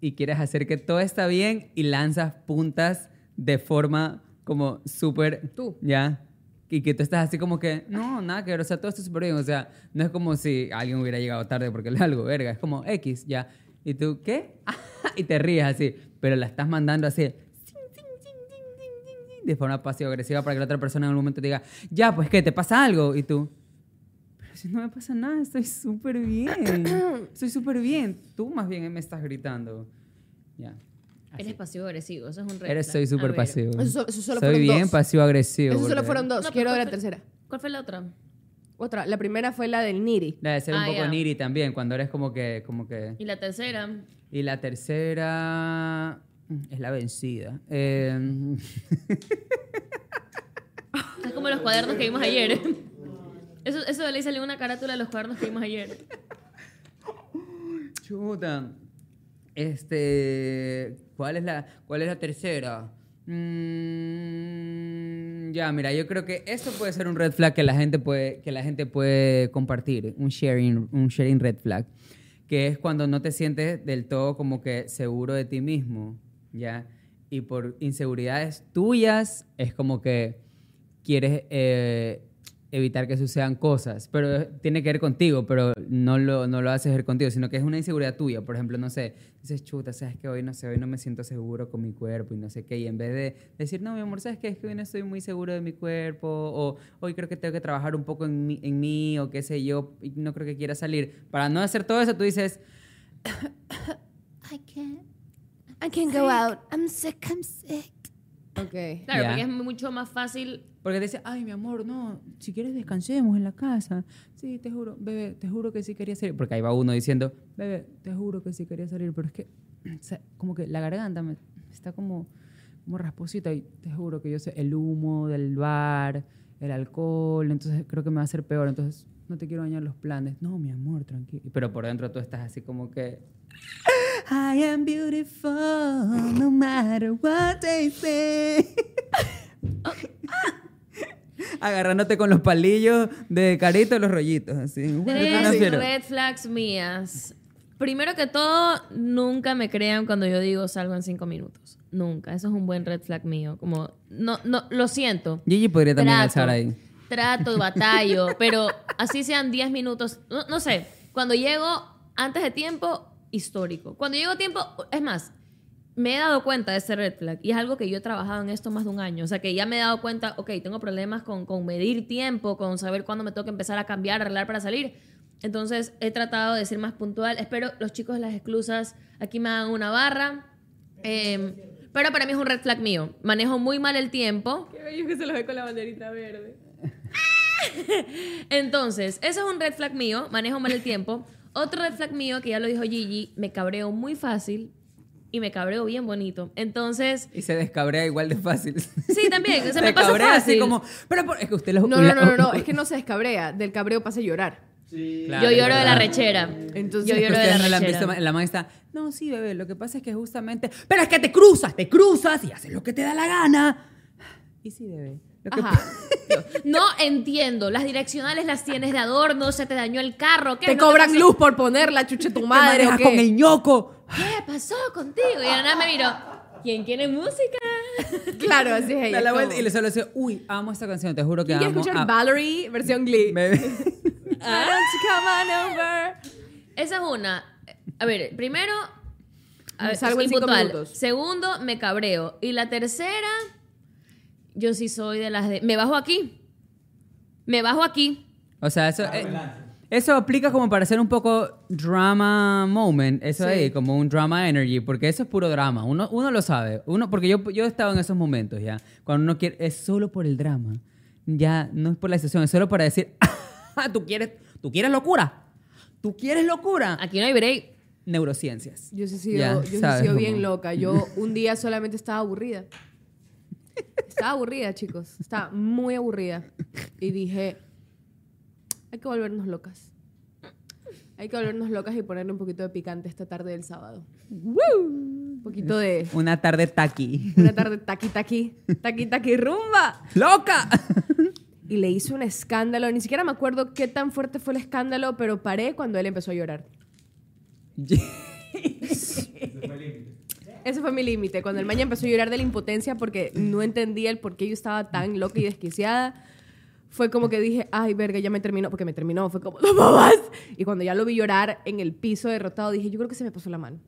y quieres hacer que todo está bien y lanzas puntas de forma como súper... Tú. Ya. Y que tú estás así como que, no, nada que ver, o sea, todo está súper bien. O sea, no es como si alguien hubiera llegado tarde porque le algo, verga. Es como X, ya. Y tú, ¿qué? y te ríes así. Pero la estás mandando así, de forma pasivo-agresiva para que la otra persona en algún momento te diga, ya, pues, ¿qué? ¿Te pasa algo? Y tú, pero si no me pasa nada, estoy súper bien. Estoy súper bien. Tú más bien me estás gritando. Ya. Así. Eres pasivo-agresivo, eso es un red Eres, soy A súper pasivo. Eso so- eso solo soy fueron bien dos. pasivo-agresivo. Esos solo fueron dos. No, Quiero ver la ¿cuál fue- tercera. ¿Cuál fue la otra? Otra. La primera fue la del Niri. La de ser un Ah, poco ya. niri también, cuando eres como que, como que... Y la tercera. Y la tercera es la vencida. Eh, Es como los cuadernos que vimos ayer. Eso, eso de ley salió una carátula de los cuadernos que vimos ayer. chuta. Este, ¿cuál es la, cuál es la tercera? Mm, ya, mira, yo creo que esto puede ser un red flag que la gente puede, que la gente puede compartir, un sharing, un sharing red flag, que es cuando no te sientes del todo como que seguro de ti mismo, ¿ya? Y por inseguridades tuyas es como que quieres eh, evitar que sucedan cosas, pero tiene que ver contigo, pero no lo, no lo haces ver contigo, sino que es una inseguridad tuya. Por ejemplo, no sé, dices, chuta, sabes que hoy no sé, hoy no me siento seguro con mi cuerpo y no sé qué, y en vez de decir, no, mi amor, sabes que es que hoy no estoy muy seguro de mi cuerpo, o hoy creo que tengo que trabajar un poco en mí, en mí o qué sé yo, y no creo que quiera salir. Para no hacer todo eso, tú dices, I can't. I can go out. I'm sick. I'm sick. Ok. Claro, Ya. porque es mucho más fácil. Porque te dice, ay, mi amor, no, si quieres descansemos en la casa. Sí, te juro, bebé, te juro que sí quería salir. Porque ahí va uno diciendo, bebé, te juro que sí quería salir, pero es que, o sea, como que la garganta me está como, como rasposita y te juro que yo sé, el humo del bar, el alcohol, entonces creo que me va a hacer peor, entonces no te quiero dañar los planes. No, mi amor, tranquilo. Pero por dentro tú estás así como que... I am beautiful, no matter what they say. Agarrándote con los palillos de carito y los rollitos, así. Tres red flags mías. Primero que todo, nunca me crean cuando yo digo salgo en cinco minutos. Nunca. Eso es un buen red flag mío. Como, no, no, lo siento. Gigi podría también Trato, alzar ahí. Trato, batallo, pero así sean 10 minutos. No, no sé, cuando llego antes de tiempo, histórico. Cuando llego a tiempo, es más, me he dado cuenta de ese red flag y es algo que yo he trabajado en esto más de un año. O sea, que ya me he dado cuenta, ok, tengo problemas con, con medir tiempo, con saber cuándo me tengo que empezar a cambiar, arreglar para salir. Entonces he tratado de ser más puntual. Espero los chicos de las exclusas aquí me hagan una barra. Eh, pero para mí es un red flag mío. Manejo muy mal el tiempo. Qué bello que se lo ve con la banderita verde. Entonces, ese es un red flag mío, manejo mal el tiempo. Otro red flag mío, que ya lo dijo Gigi, me cabreo muy fácil y me cabreo bien bonito. Entonces, Y se descabrea igual de fácil. sí, también, se, Se me pasa cabrea fácil. así como... Pero por- es que usted los... No, no, no, no, no, es que no se descabrea. Del cabreo pasa a llorar. Claro, Yo lloro de la rechera. Entonces, yo lloro de la rechera. visto, la man está, no, sí, bebé, lo que pasa es que justamente, pero es que te cruzas, te cruzas y haces lo que te da la gana. Y sí, bebé. Ajá. No entiendo. Las direccionales las tienes de adorno, se te dañó el carro. ¿qué? Te ¿No te cobran luz por ponerla, chuche tu madre o qué. con el ñoco. ¿Qué pasó contigo? Y Ana me miró. ¿Quién quiere música? Claro, así es ella. La vuelta y le solo dice, uy, amo esta canción, te juro que ¿Quién quiere amo. escuchar a- Valerie versión Glee? I don't you come on over. Esa es una. A ver, primero. A ver, Salgo en cinco impuntual. minutos. Segundo, me cabreo. Y la tercera, yo sí soy de las de. Me bajo aquí. Me bajo aquí. O sea, eso, eh, eso aplica como para hacer un poco drama moment, eso Sí. ahí, como un drama energy, porque eso es puro drama, uno, uno lo sabe, uno, porque yo, yo he estado en esos momentos ya, cuando uno quiere, es solo por el drama, ya, no es por la sesión, es solo para decir, "Ah, ¿tú quieres, tú quieres locura? ¿Tú quieres locura? Aquí no hay break. Neurociencias. Yo sí he sido, Ya, yo sí he sabes, sido como- bien loca. Yo un día solamente estaba aburrida. Estaba aburrida, chicos. Estaba muy aburrida. Y dije, hay que volvernos locas. Hay que volvernos locas y ponerle un poquito de picante esta tarde del sábado. Un poquito de... Una tarde taqui. Una tarde taqui taqui. Taqui taqui rumba. ¡Loca! y le hice un escándalo. Ni siquiera me acuerdo qué tan fuerte fue el escándalo, pero paré cuando él empezó a llorar. Ese fue mi límite. Cuando el maña empezó a llorar de la impotencia porque no entendía el por qué yo estaba tan loca y desquiciada, fue como que dije, ay, verga, ya me terminó, porque me terminó. Fue como, no más. Y cuando ya lo vi llorar en el piso derrotado, dije, yo creo que se me pasó la mano.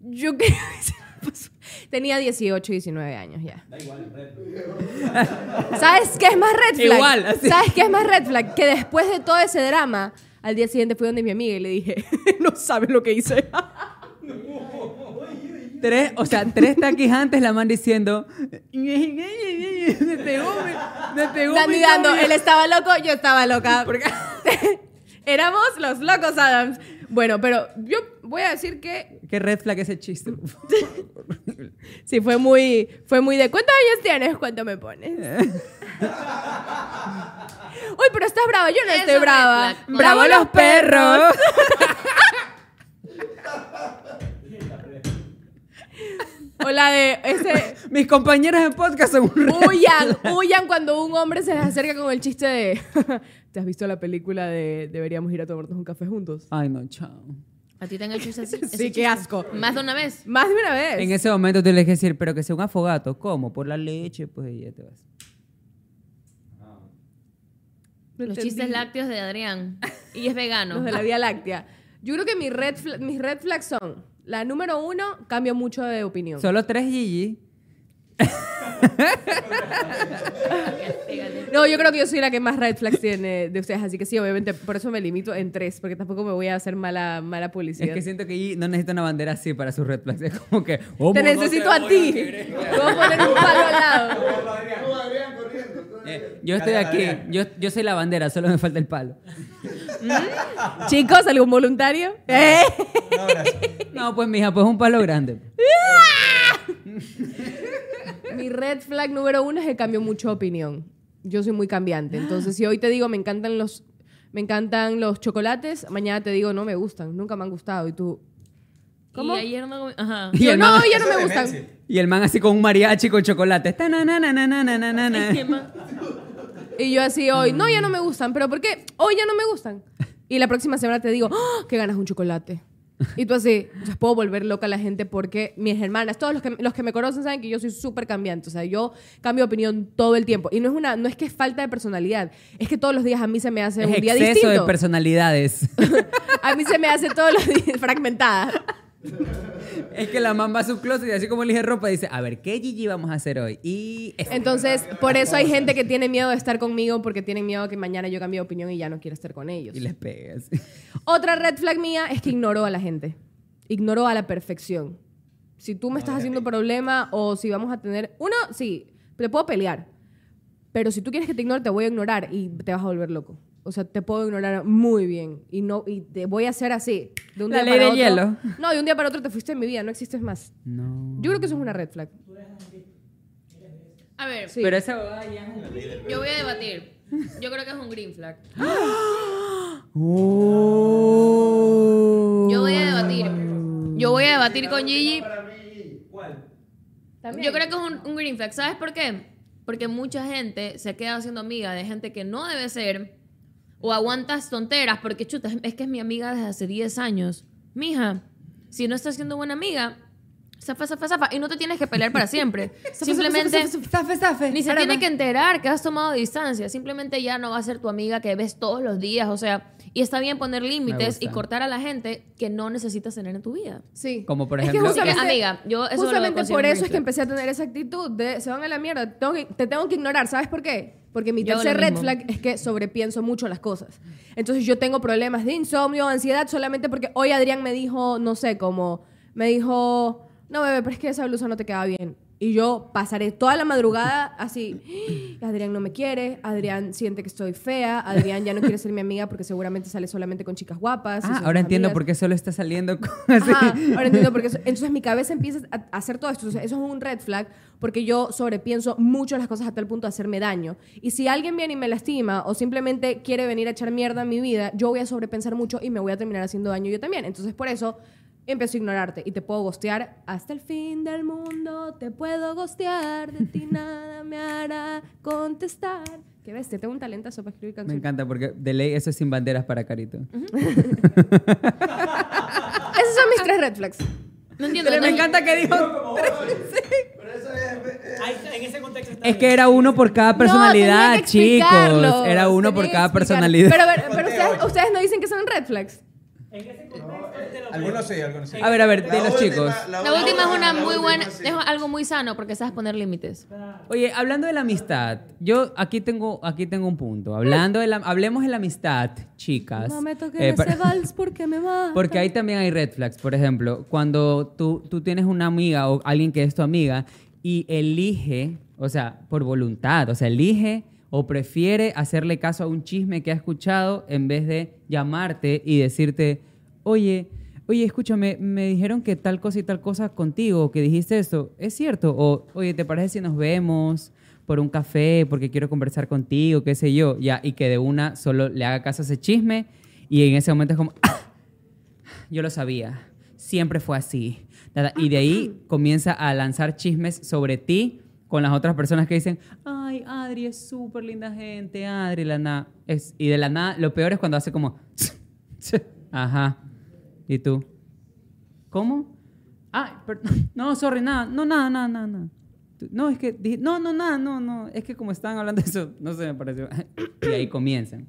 Yo creo que se me pasó. Tenía 18, 19 años ya. ¿Sabes qué es más red flag? Igual, así. ¿Sabes qué es más red flag? Que después de todo ese drama, al día siguiente fui donde mi amiga y le dije, no sabes lo que hice. Tres, o sea, tres taquis antes la man diciendo. Me pegó, me, me pegó. Dando dando. novio". Él estaba loco, yo estaba loca. Porque- Éramos los locos Adams. Bueno, pero yo voy a decir que Qué red flag ese chiste. sí, fue muy, fue muy de ¿cuántos años tienes? ¿Cuánto me pones? Uy, pero estás brava. Yo no Eso estoy es brava. Bravo los perros. O la de ese... Mis compañeros en podcast son un Huyan, huyan cuando un hombre se les acerca con el chiste de... ¿Te has visto la película de deberíamos ir a tomarnos un café juntos? Ay, no, chao. ¿A ti te han hecho ese, ese Sí, chiste? qué asco. Más de una vez. Más de una vez. En ese momento tú le tienes que decir, pero que sea un afogato. ¿Cómo? Por la leche, pues y ya te vas. No Los entendí. chistes lácteos de Adrián. Y es vegano. Los de la Vía Láctea. Yo creo que mi red fla- mis red flags son... La número uno, cambio mucho de opinión. Solo tres Gigi. No, yo creo que yo soy la que más red flags tiene de ustedes, así que sí, obviamente, por eso me limito en tres, porque tampoco me voy a hacer mala, mala publicidad. Es que siento que Gigi no necesita una bandera así para sus red flags. Es como que. "Oh, Te no, no necesito te a ti. querer". Te voy a poner un palo al lado. Tú, Adrián, corriendo. tú. Eh, yo estoy aquí. Yo, yo soy la bandera, solo me falta el palo. Chicos, ¿algún voluntario? ¿Eh? No, pues mija, pues un palo grande. Mi red flag número uno es que cambio mucho de opinión. Yo soy muy cambiante. Entonces, si hoy te digo me encantan los, me encantan los chocolates, mañana te digo no me gustan, nunca me han gustado. Y tú, ¿Cómo? Y ayer no... Ajá. Y yo el no, man- ya no me gustan. Y el man así con un mariachi con chocolate. Ta-na-na-na-na-na-na-na. ¿Qué más? Y yo así hoy, no, ya no me gustan. ¿Pero por qué? Hoy ya no me gustan. Y la próxima semana te digo, ¡Ah! que ganas un chocolate. Y tú así, sea, puedo volver loca a la gente porque mis hermanas, todos los que, los que me conocen saben que yo soy súper cambiante. O sea, yo cambio de opinión todo el tiempo. Y no es, una, no es que es falta de personalidad, es que todos los días a mí se me hace Es un día exceso distinto. de personalidades. a mí se me hace todos los días fragmentada. Es que la man va a su closet y así como elige ropa dice, a ver, ¿qué Gigi vamos a hacer hoy? Y... Entonces, por eso hay gente que tiene miedo de estar conmigo porque tienen miedo que mañana yo cambie de opinión y ya no quiero estar con ellos. Y les pegas. Otra red flag mía es que ignoro a la gente. Ignoro a la perfección. Si tú me estás haciendo problema o si vamos a tener... Uno, sí, te puedo pelear. Pero si tú quieres que te ignore, te voy a ignorar y te vas a volver loco. O sea, te puedo ignorar muy bien y no y te voy a hacer así. De un La día ley para del otro. hielo. No, de un día para otro te fuiste en mi vida, no existes más. No. Yo creo que eso es una red flag. A ver, Sí. Pero esa abogada ya es un- yo voy a debatir. Yo creo que es un green flag. Oh. Yo voy a debatir. Yo voy a debatir con Gigi. También. Yo creo que es un, un green flag. ¿Sabes por qué? Porque mucha gente se queda haciendo amiga de gente que no debe ser o aguantas tonteras porque, chuta, es- es que es mi amiga desde hace 10 años. Mija, si no estás siendo buena amiga, zafa, zafa, zafa. Y no te tienes que pelear para siempre. Simplemente Zafe, zafe. ni se tiene que enterar que has tomado distancia. Simplemente ya no va a ser tu amiga que ves todos los días. O sea, y está bien poner límites y cortar a la gente que no necesitas tener en tu vida. Sí. Como por Es que ejemplo- justamente- Así que, amiga, yo eso lo Justamente considero por eso es que empecé a tener esa actitud de se van a la mierda, tengo que- te tengo que ignorar. ¿Sabes por qué? Porque mi Yo tercer red mismo. flag es que sobrepienso mucho las cosas. Entonces yo tengo problemas de insomnio, ansiedad, solamente porque hoy Adrián me dijo, no sé, como, me dijo, no bebé, pero es que esa blusa no te queda bien. Y yo pasaré toda la madrugada así, "Ah, Adrián no me quiere, Adrián siente que estoy fea, Adrián ya no quiere ser mi amiga porque seguramente sale solamente con chicas guapas. Ah, ahora entiendo amigas". por qué solo está saliendo con. Ajá, ahora entiendo porque eso- entonces mi cabeza empieza a a hacer todo esto. Entonces, eso es un red flag porque yo sobrepienso mucho las cosas hasta el punto de hacerme daño. Y si alguien viene y me lastima o simplemente quiere venir a echar mierda en mi vida, yo voy a sobrepensar mucho y me voy a terminar haciendo daño yo también. Entonces por eso empiezo a ignorarte y te puedo gostear hasta el fin del mundo. Te puedo gostear, de ti nada me hará contestar. Qué bestia, tengo un talentazo para escribir Me canciones. encanta porque de ley eso es sin banderas para Carito. Esos son mis tres red flags. No entiendo. Pero me no- encanta que dijo... Pero eso es. Ahí está, en ese contexto Es que era uno por cada personalidad, No, chicos. Era uno por cada personalidad. Pero, ver, pero ustedes, ustedes no dicen que son red flags. Algunos sí, algunos sí. A ver, a ver, de La los última- chicos. La última es una muy buena, sí. es algo muy sano porque sabes poner límites. Oye, hablando de la amistad, yo aquí tengo, aquí tengo un punto. Hablando de la, hablemos de la amistad, chicas. No me toquen Eh, ese vals porque me va. Porque ahí también hay red flags. Por ejemplo, cuando tú, tú tienes una amiga o alguien que es tu amiga y elige, o sea, por voluntad, o sea, elige o prefiere hacerle caso a un chisme que ha escuchado en vez de llamarte y decirte, oye, oye, escúchame, me dijeron que tal cosa y tal cosa contigo, que dijiste esto, ¿es cierto? O, oye, ¿te parece si nos vemos? por un café, porque quiero conversar contigo, qué sé yo, ya, y que de una solo le haga caso a ese chisme, y en ese momento es como, "Ah, yo lo sabía, siempre fue así. Y de ahí comienza a lanzar chismes sobre ti con las otras personas que dicen, ay, Adri es súper linda gente, Adri, la nada. Es, y de la nada, lo peor es cuando hace como, ajá. ¿Y tú? ¿Cómo? Ah, per- no, sorry, nada, no, nada, nada, nada, nada. No, es que, dije, no, no, nada, no, no, es que como estaban hablando de eso, no sé, me pareció. Y ahí comienzan.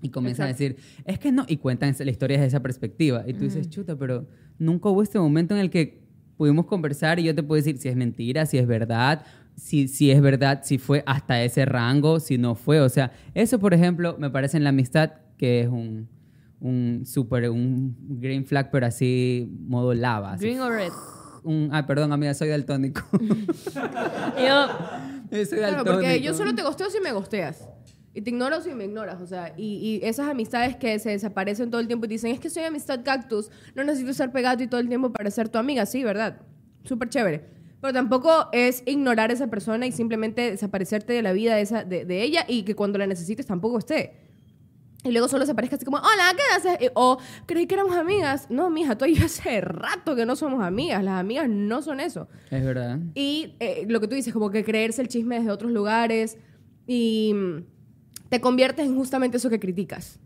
Y comienzan a decir, es que no, y cuentan la historia desde esa perspectiva. Y tú dices, chuta, pero nunca hubo este momento en el que pudimos conversar y yo te puedo decir si es mentira, si es verdad, si, si es verdad, si fue hasta ese rango, si no fue. O sea, eso, por ejemplo, me parece en la amistad que es un, un súper, un green flag, pero así, modo lava. así. Green o red. Un, ah, perdón, amiga, soy daltónico. Yo, soy Claro, porque yo solo te gosteo si me gosteas. Y te ignoro si me ignoras. O sea, y, y esas amistades que se desaparecen todo el tiempo y dicen, es que soy amistad cactus, no necesito estar pegado y todo el tiempo para ser tu amiga. Sí, ¿verdad? Súper chévere. Pero tampoco es ignorar a esa persona y simplemente desaparecerte de la vida de, esa, de, de ella y que cuando la necesites tampoco esté. Y luego solo se así como, hola, ¿qué haces? O creí que éramos amigas. No, mija, tú y yo hace rato que no somos amigas. Las amigas no son eso. Es verdad. Y eh, lo que tú dices, como que creerse el chisme desde otros lugares y mm, te conviertes en justamente eso que criticas.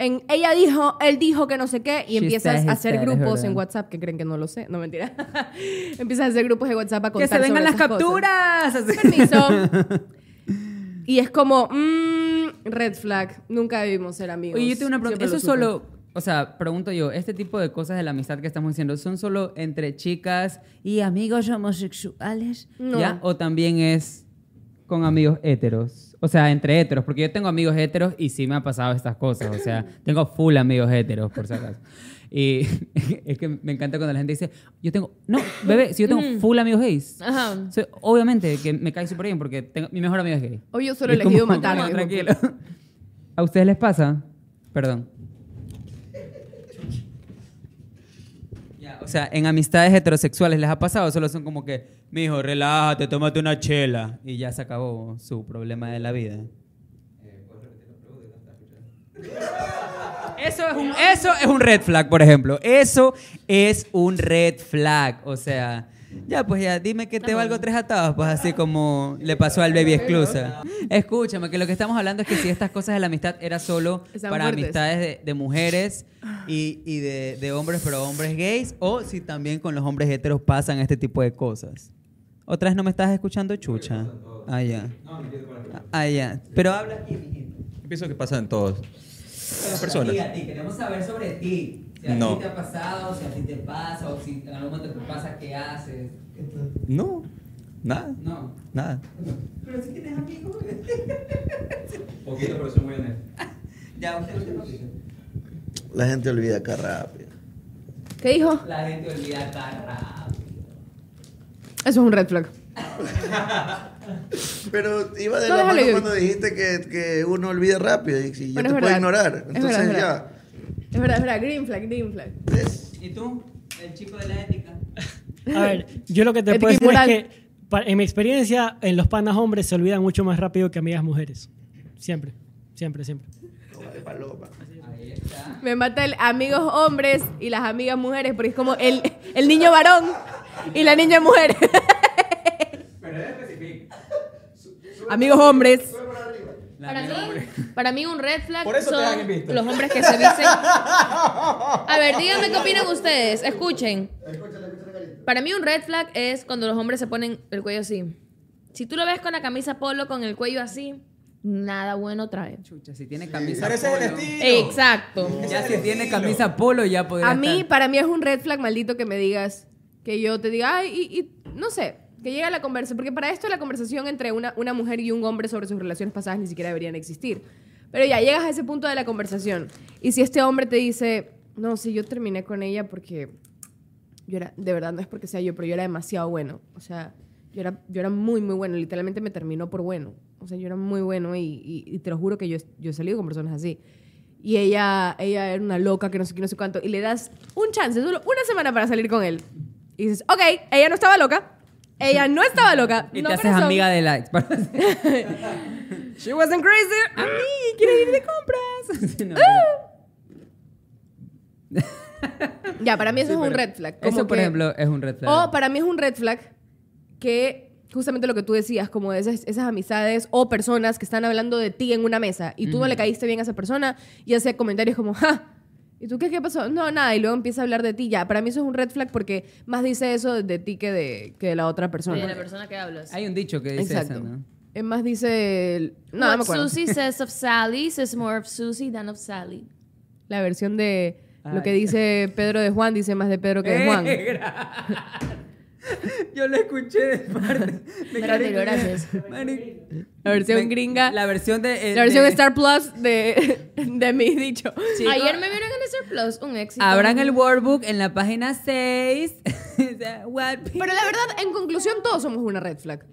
En ella dijo, él dijo que no sé qué, y She empiezas said, a he hacer said, grupos en WhatsApp que creen que no lo sé. No, mentira. empiezas a hacer grupos de WhatsApp a ¡Que contar se vengan las capturas! Permiso. y es como, mm, red flag. Nunca debimos ser amigos. Oye, yo tengo una pregunta. Eso solo, o sea, pregunto yo, este tipo de cosas de la amistad que estamos diciendo, ¿son solo entre chicas y amigos homosexuales? No. ¿Ya? ¿O también es con amigos heteros? O sea, entre heteros, porque yo tengo amigos heteros y sí me ha pasado estas cosas. O sea, tengo full amigos heteros, por si acaso. Y es que me encanta cuando la gente dice, yo tengo, no, bebé, si yo tengo full amigos gays. Ajá. Obviamente que me cae súper bien porque tengo, mi mejor amigo es gay. Hoy yo solo he elegido como, matar. tranquilo. ¿A ustedes les pasa? Perdón. Ya, o sea, en amistades heterosexuales les ha pasado, solo son como que, mijo, relájate, tómate una chela y ya se acabó su problema de la vida. Eso es, un, eso es un red flag, por ejemplo. Eso es un red flag. O sea, ya, pues ya, dime que te valgo tres atados, pues así como le pasó al baby exclusa. Escúchame, que lo que estamos hablando es que si estas cosas de la amistad era solo Están para fuertes. amistades de, de mujeres y, y de, de hombres, pero hombres gays, o si también con los hombres heteros pasan este tipo de cosas. Otra vez no me estás escuchando, chucha. Ah, ya. Ah, ya. Pero habla aquí, mijito. Yo pienso que pasa en todos. En las personas. Y a ti, queremos saber sobre ti. Si a No. ti te ha pasado, si a ti te pasa, o si en algún momento te pasa, ¿qué haces? No, nada, No. nada. Pero si tienes amigos. Poquito, pero soy muy honesto. ya, usted, dice. La gente olvida acá rápido. ¿Qué dijo? La gente olvida tan rápido. Eso es un red flag. Pero iba de No, la déjalo mano ir. cuando dijiste que, que uno olvida rápido y si yo Bueno, te puedo verdad. ignorar. Es Entonces verdad, es ya. verdad. Es verdad, es verdad. Green flag, green flag. ¿ves? ¿Y tú? El chico de la ética. A ver, yo lo que te Ética puedo y decir es moral. que, pa- en mi experiencia, en los panas hombres se olvidan mucho más rápido que amigas mujeres. Siempre, siempre, siempre. De paloma. Me mata el amigos hombres y las amigas mujeres, porque es como el, el niño varón y la niña mujer. amigos hombres. Para mí, para mí un red flag Por eso te son los hombres que se visten. A ver, díganme qué opinan ustedes. Escuchen. Para mí un red flag es cuando los hombres se ponen el cuello así. Si tú lo ves con la camisa polo con el cuello así, nada bueno trae. Chucha, si tiene camisa Pero ese es el polo. estilo. Exacto. Ya si tiene camisa polo ya podría A mí, estar. para mí es un red flag maldito que me digas, que yo te diga, ay, y, no sé, que llegue a la conversación, porque para esto la conversación entre una, una mujer y un hombre sobre sus relaciones pasadas ni siquiera deberían existir. Pero ya llegas a ese punto de la conversación. Y si este hombre te dice, no, si yo terminé con ella porque yo era, de verdad no es porque sea yo, pero yo era demasiado bueno. O sea, yo era, yo era muy, muy bueno. Literalmente me terminó por bueno. O sea, yo era muy bueno y, y- y te lo juro que yo, yo he salido con personas así. Y ella, ella era una loca que no sé qué, no sé cuánto. Y le das un chance, solo una semana para salir con él. Y dices, ok, ella no estaba loca. Ella no estaba loca. Y no te haces amiga de la ex. She wasn't crazy. A mí, ¿quieres ir de compras? Sí, no, Ya, para mí eso Sí, es un red flag. Eso, como por que- ejemplo, es un red flag. O para mí es un red flag que justamente lo que tú decías, como esas, esas amistades o personas que están hablando de ti en una mesa y tú no le caíste bien a esa persona y hace comentarios como, ¡ja! ¿Y tú qué, qué pasó? No, nada. Y luego empieza a hablar de ti. Ya, para mí eso es un red flag porque más dice eso de ti que de, que de la otra persona. De la persona que hablas. Hay un dicho que dice Exacto. eso, ¿no? Es más dice... el- No, no me What acuerdo. Susie says of Sally says more of Susie than of Sally. La versión de lo que Ay. dice Pedro de Juan dice más de Pedro que de Juan. Eh, Yo lo escuché de parte. Me Gracias, quedé- gracias. Mari- La versión gringa. La versión de. eh, La versión de- Star Plus de, de mi dicho. Ayer me vieron Star Plus, un éxito. Abran el workbook en la página 6. O sea, what- Pero la verdad, en conclusión, todos somos una red flag.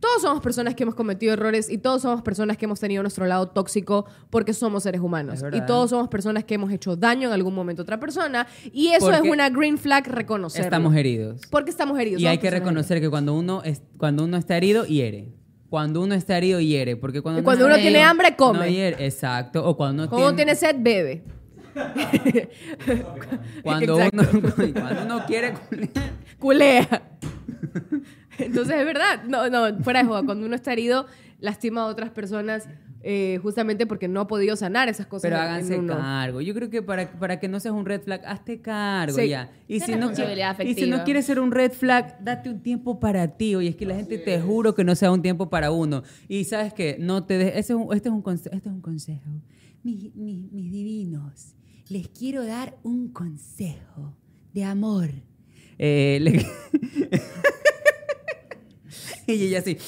Todos somos personas que hemos cometido errores y todos somos personas que hemos tenido nuestro lado tóxico porque somos seres humanos. Y todos somos personas que hemos hecho daño en algún momento a otra persona. Y eso Porque es una green flag reconocerlo. Estamos heridos. Porque estamos heridos. Y somos hay que reconocer que cuando uno, es, cuando uno está herido, hiere. Cuando uno está herido, hiere. Porque cuando Y cuando está uno tiene herido, hambre, come. No hiere. Exacto. O cuando uno Cuando uno tiene, tiene sed, bebe. cuando, uno, cuando uno quiere. Culea. Entonces es verdad. No, no, fuera de joda. Cuando uno está herido, lastima a otras personas eh, justamente porque no ha podido sanar esas cosas. Pero háganse en uno. cargo. Yo creo que para, para que no seas un red flag, hazte cargo Sí. ya. Y si, no, y si no quieres ser un red flag, date un tiempo para ti. Oye, es que la gente te juro que no sea un tiempo para uno. Y sabes que no te des- ese es un- este, es un conse- este es un consejo. Mis, mis- mis divinos, les quiero dar un consejo de amor. Eh, y ella así.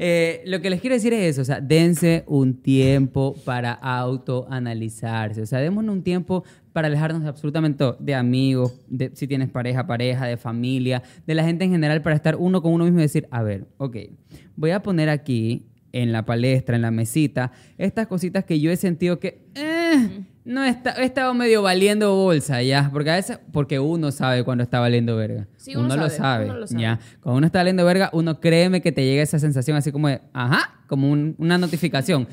Eh, lo que les quiero decir es eso, o sea, dense un tiempo para autoanalizarse, o sea, démonos un tiempo para alejarnos absolutamente todo, de amigos, de si tienes pareja, pareja, de familia, de la gente en general, para estar uno con uno mismo y decir, a ver, ok, voy a poner aquí en la palestra, en la mesita, estas cositas que yo he sentido que eh, no está, he estado medio valiendo bolsa ya, porque a veces, porque uno sabe cuando está valiendo verga. Sí, uno lo sabe, sabe, uno lo sabe. ya. Cuando uno está valiendo verga, uno créeme que te llega esa sensación así como de, ajá, como un- una notificación.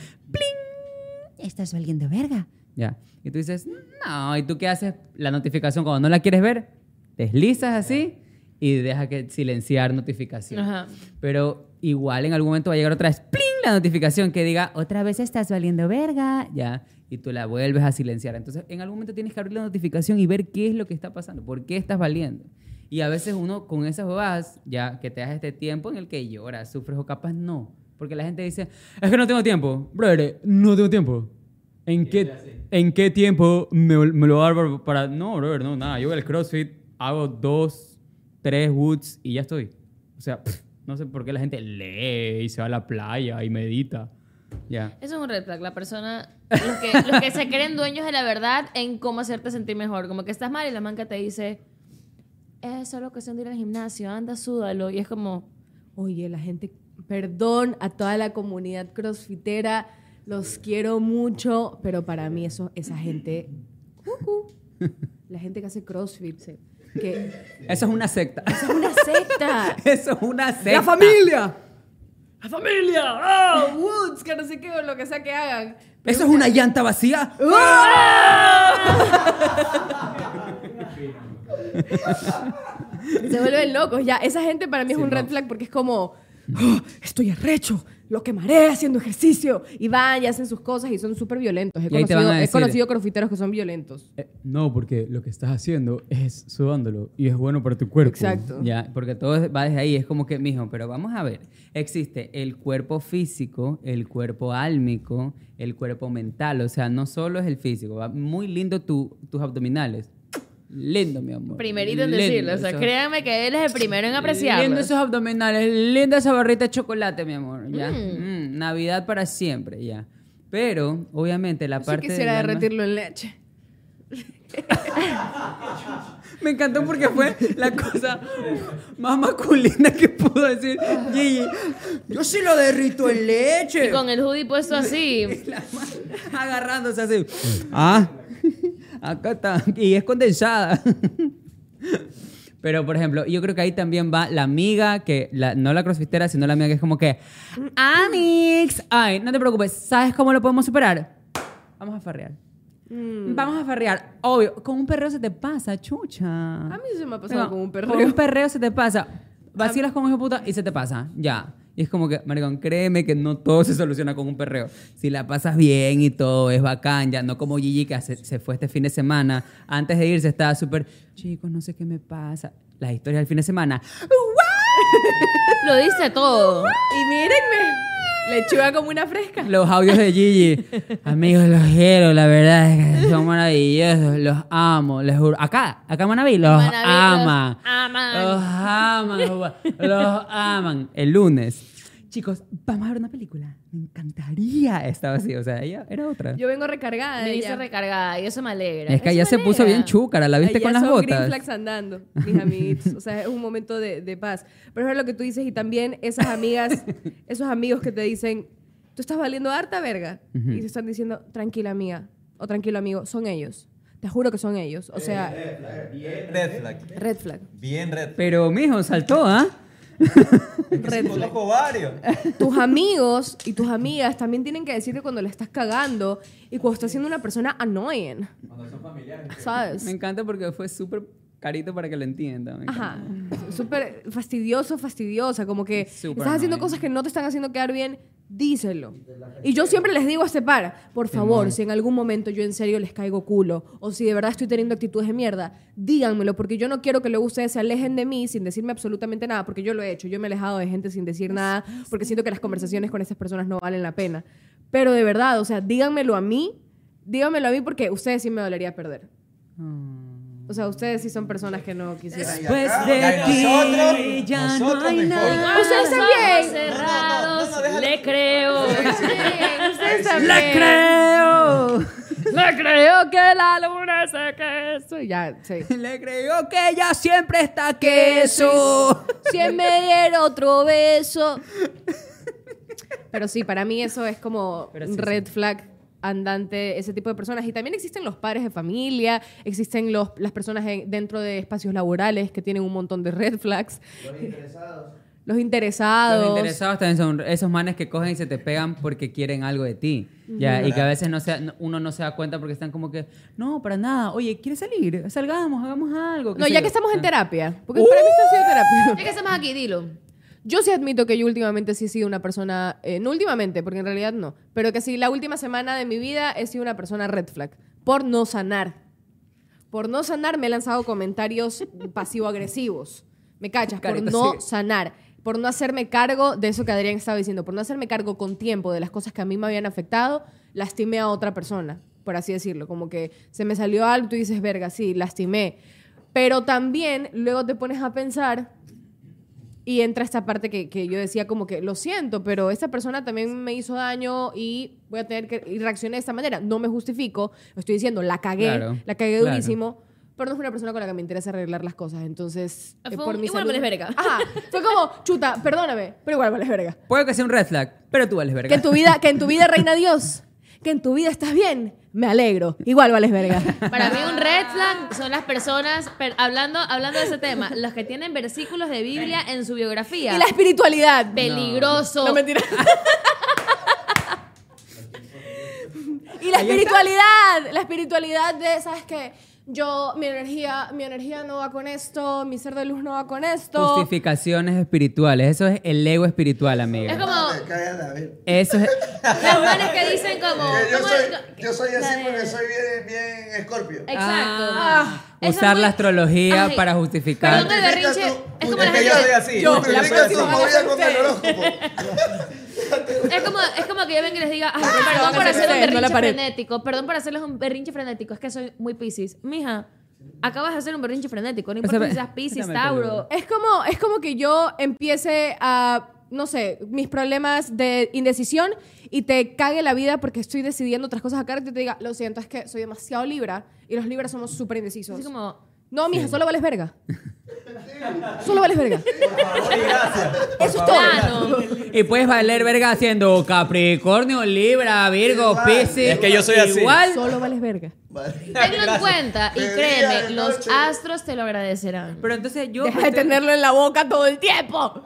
Estás valiendo verga. Ya. Y tú dices, no, ¿y tú qué haces? La notificación cuando no la quieres ver, deslizas así y deja que silenciar notificación. Ajá. Pero igual en algún momento va a llegar otra vez, ¡pling! la notificación que diga, otra vez estás valiendo verga, ya. Y tú la vuelves a silenciar. Entonces, en algún momento tienes que abrir la notificación y ver qué es lo que está pasando, por qué estás valiendo. Y a veces uno con esas bobadas, ya que te das este tiempo en el que lloras, sufres o capaz no. Porque la gente dice, es que no tengo tiempo. Brother, no tengo tiempo. ¿En qué, ¿En qué tiempo me, me lo dar para...? No, brother, no, nada. Yo voy al CrossFit, hago dos, tres woods y ya estoy. O sea, pff, no sé por qué la gente lee y se va a la playa y medita. Ya. Eso es un red flag. La persona, los que, los que se creen dueños de la verdad en cómo hacerte sentir mejor. Como que estás mal y la manca te dice, es solo cuestión de ir al gimnasio, anda, súdalo. Y es como, Oye, la gente, perdón a toda la comunidad crossfitera, los quiero mucho, pero para mí eso, esa gente, cucú. la gente que hace crossfit, que Eso es una secta. es una secta. Eso es una secta. ¡La familia! ¡La familia! ¡Ah! Woods, que no sé qué, o lo que sea que hagan. ¿Eso es una llanta vacía? Se vuelven locos. Ya, esa gente para mí es un red flag porque es como, "Oh, estoy arrecho, lo quemaré haciendo ejercicio. Y van y hacen sus cosas y son súper violentos. He Y ahí te van conocido, he conocido crofiteros que son violentos. Eh, no, porque lo que estás haciendo es sudándolo y es bueno para tu cuerpo. Exacto. Ya, porque todo es- va desde ahí. Es como que, mijo, pero vamos a ver. Existe el cuerpo físico, el cuerpo álmico, el cuerpo mental. O sea, no solo es el físico. va Muy lindo tu- tus abdominales. Lindo, mi amor. Primerito en Lindo, decirlo. O sea, créanme que él es el primero en apreciarlo. Lindo esos abdominales, linda esa barrita de chocolate, mi amor. Ya. Mm. Mm, Navidad para siempre, ya. Pero, obviamente, la Yo parte. quisiera alma- derretirlo en leche. Me encantó porque fue la cosa más masculina que pudo decir Gigi. Yo sí lo derrito en leche. Y con el hoodie puesto así. Agarrándose así. Ah, acá está. Y es condensada. Pero, por ejemplo, yo creo que ahí también va la amiga, que la- no la crossfitera, sino la amiga que es como que, Amix, ay, no te preocupes, ¿sabes cómo lo podemos superar? Vamos a farrear. Vamos a farrear. Obvio, con un perreo se te pasa, chucha. A mí se me ha pasado con un perreo. Con un perreo se te pasa. Vacilas con un hijo de puta y se te pasa. Ya. Y es como que, maricón, créeme que no todo se soluciona con un perreo. Si la pasas bien y todo es bacán, ya no como Gigi que se, se fue este fin de semana. Antes de irse estaba súper, chicos, no sé qué me pasa. Las historias del fin de semana. Lo dice todo. Y mírenme, lechuga como una fresca. Los audios de Gigi. Amigos, los quiero, la verdad es que son maravillosos. Los amo, les juro. Acá, acá Manaví, los Manaví, los aman. Los aman, los aman. El lunes. Chicos, vamos a ver una película. Me encantaría. Estaba así, o sea, ella era otra. Yo vengo recargada. Me ella. recargada y eso me alegra. es que ella se puso bien chúcara, ¿la viste Allá con las son green botas? flags andando, mis amiguitos. O sea, es un momento de, de paz. Pero es lo que tú dices y también esas amigas, esos amigos que te dicen, tú estás valiendo harta verga. Y te están diciendo, tranquila amiga o tranquilo amigo, son ellos. Te juro que son ellos. O sea, Red flag. red flag. Bien red flag. Pero, mijo, saltó, ¿ah? Red. Conozco varios. Tus amigos y tus amigas también tienen que decirte cuando le estás cagando y cuando estás siendo una persona annoying. Cuando son familiares. ¿Sabes? Me encanta porque fue súper carito para que lo entiendan. me Ajá. Súper fastidioso, fastidiosa. Como que Súper estás haciendo annoying. cosas que no te están haciendo quedar bien, díselo. Y yo siempre les digo a este par, por favor, si en algún momento yo en serio les caigo culo o si de verdad estoy teniendo actitudes de mierda, díganmelo porque yo no quiero que luego ustedes se alejen de mí sin decirme absolutamente nada, porque yo lo he hecho. Yo me he alejado de gente sin decir nada porque siento que las conversaciones con esas personas no valen la pena. Pero de verdad, o sea, díganmelo a mí, díganmelo a mí porque ustedes sí me dolería perder. O sea, ustedes sí son personas que no quisieran. Después acá, de ti, nosotros- ya no hay nada. Ustedes también. cerrados, le creo. Ustedes también. ¡Le creo! Le creo que la luna se queso. Ya, sí. Le creo que ella siempre está queso. Si él me diera otro beso. Pero sí, para mí eso es como red flag andante, ese tipo de personas. Y también existen los padres de familia, existen los, las personas en- dentro de espacios laborales que tienen un montón de red flags. Los interesados. Los interesados. Los interesados también son esos manes que cogen y se te pegan porque quieren algo de ti. Ya, y que a veces no se, no- uno no se da cuenta porque están como que, no, para nada. Oye, ¿quieres salir? Salgamos, hagamos algo. No, ya yo. que estamos en Ah. terapia. Porque para mí esto ha sido terapia. Ya que estamos aquí, dilo. Yo sí admito que yo últimamente sí he sido una persona, eh, no últimamente, porque en realidad no, pero que sí la última semana de mi vida he sido una persona red flag, por no sanar. Por no sanar me he lanzado comentarios pasivo-agresivos. ¿Me cachas? Por Carita, no sí. sanar. Por no hacerme cargo de eso que Adrián estaba diciendo. Por no hacerme cargo con tiempo de las cosas que a mí me habían afectado, lastimé a otra persona, por así decirlo. Como que se me salió algo y tú dices, verga, sí, lastimé. Pero también luego te pones a pensar y entra esta parte que, que yo decía como que lo siento, pero esta persona también me hizo daño y voy a tener que y reaccioné de esta manera. No me justifico, estoy diciendo, la cagué, Claro, la cagué claro. durísimo, pero no es una persona con la que me interesa arreglar las cosas. Entonces, Fue eh, un- por mi igual salud- vales verga. Ajá, fue como, chuta, perdóname, pero igual vales verga. Puede que sea un red flag, pero tú vales verga. Que en tu vida, que en tu vida reina Dios, que en tu vida estás bien, me alegro. Igual vales verga. Para mí un red flag son las personas, per- hablando, hablando de ese tema, los que tienen versículos de Biblia en su biografía. Y la espiritualidad. Peligroso. No, mentira. Y la espiritualidad, la espiritualidad de, ¿sabes qué? Yo, mi energía, mi energía no va con esto, mi ser de luz no va con esto. Justificaciones espirituales. Eso es el ego espiritual, amiga. Es como. Eso es. los manes que dicen como... Yo ¿cómo soy, yo así porque soy bien, bien escorpio. Exacto. Ah, es Usar muy- la astrología Ay, para justificar. Perdón, el berrinche es como yo gente... soy así. Yo, Yo la tu próxima con el horóscopo. Es como, es como que yo venga y les diga, ay, Ah, perdón por hacer un berrinche frenético, perdón por hacerles un berrinche frenético, es que soy muy piscis. Mija, acabas de hacer un berrinche frenético, no importa Ese- si seas piscis, Tauro. Es como, es como que yo empiece a, no sé, mis problemas de indecisión y te cague la vida porque estoy decidiendo otras cosas acá y te diga, lo siento, es que soy demasiado libra y los libras somos súper indecisos. Así como, No, mija, solo vales verga. solo vales verga. Sí, gracias. Por Eso es todo. Y puedes valer verga haciendo Capricornio, Libra, Virgo. Piscis. Es que yo soy así. Igual. Solo vales verga. Vale. Tenlo en cuenta y créeme, los astros te lo agradecerán. Pero entonces yo. Deja de tenerlo en la boca todo el tiempo.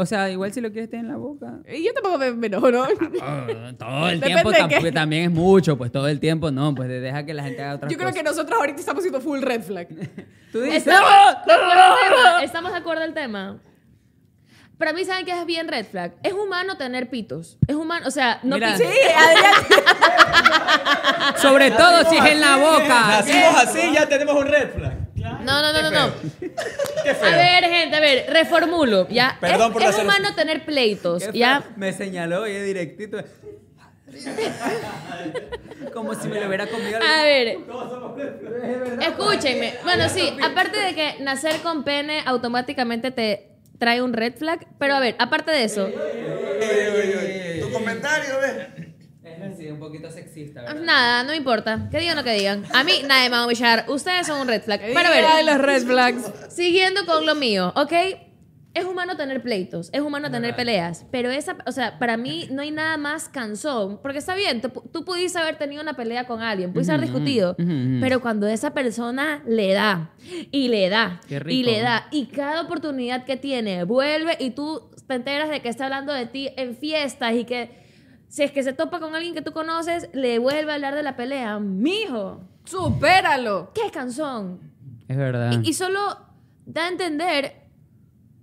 O sea, igual si lo quieres tener en la boca. Y yo tampoco me, me enojo, ¿no? Ah, todo el tiempo de tampoco- qué. también es mucho, pues todo el tiempo no, pues deja que la gente haga otras Yo creo cosas. que nosotros ahorita estamos haciendo full red flag. Tú dices, ¿Estamos de acuerdo al tema? ¿Estamos de acuerdo al tema? Para mí, ¿saben qué es bien red flag? Es humano tener pitos. Es humano, o sea, no Mira. Sí, Adrián. sobre todo si es en la boca. Nacimos así, ya tenemos un red flag. No, no, no, no, no. Qué A ver, gente, a ver, reformulo, ¿ya? Perdón es, por es hacer- humano tener pleitos, Qué ¿ya? feo. Me señaló y es directito. Como si me lo hubiera comido. A ver. Escúchenme. Bueno, sí, aparte de que nacer con pene automáticamente te trae un red flag, pero a ver, aparte de eso, Tu comentario, ¿ves? Sí, un poquito sexista, ¿verdad? nada, no me importa. Que digan lo que digan. A mí nadie me va a humillar. Ustedes son un red flag. Pero a Ay, ver, los red flags. siguiendo con lo mío, ¿ok? Es humano tener pleitos, es humano tener peleas, pero esa, o sea, para mí no hay nada más cansón, porque está bien, tú, tú pudiste haber tenido una pelea con alguien, pudiste haber discutido, pero cuando esa persona le da, y le da, Qué rico. y le da, y cada oportunidad que tiene, vuelve y tú te enteras de que está hablando de ti en fiestas y que si es que se topa con alguien que tú conoces, le vuelve a hablar de la pelea, mijo, Supéralo. qué cansón. Es verdad. Y, y solo da a entender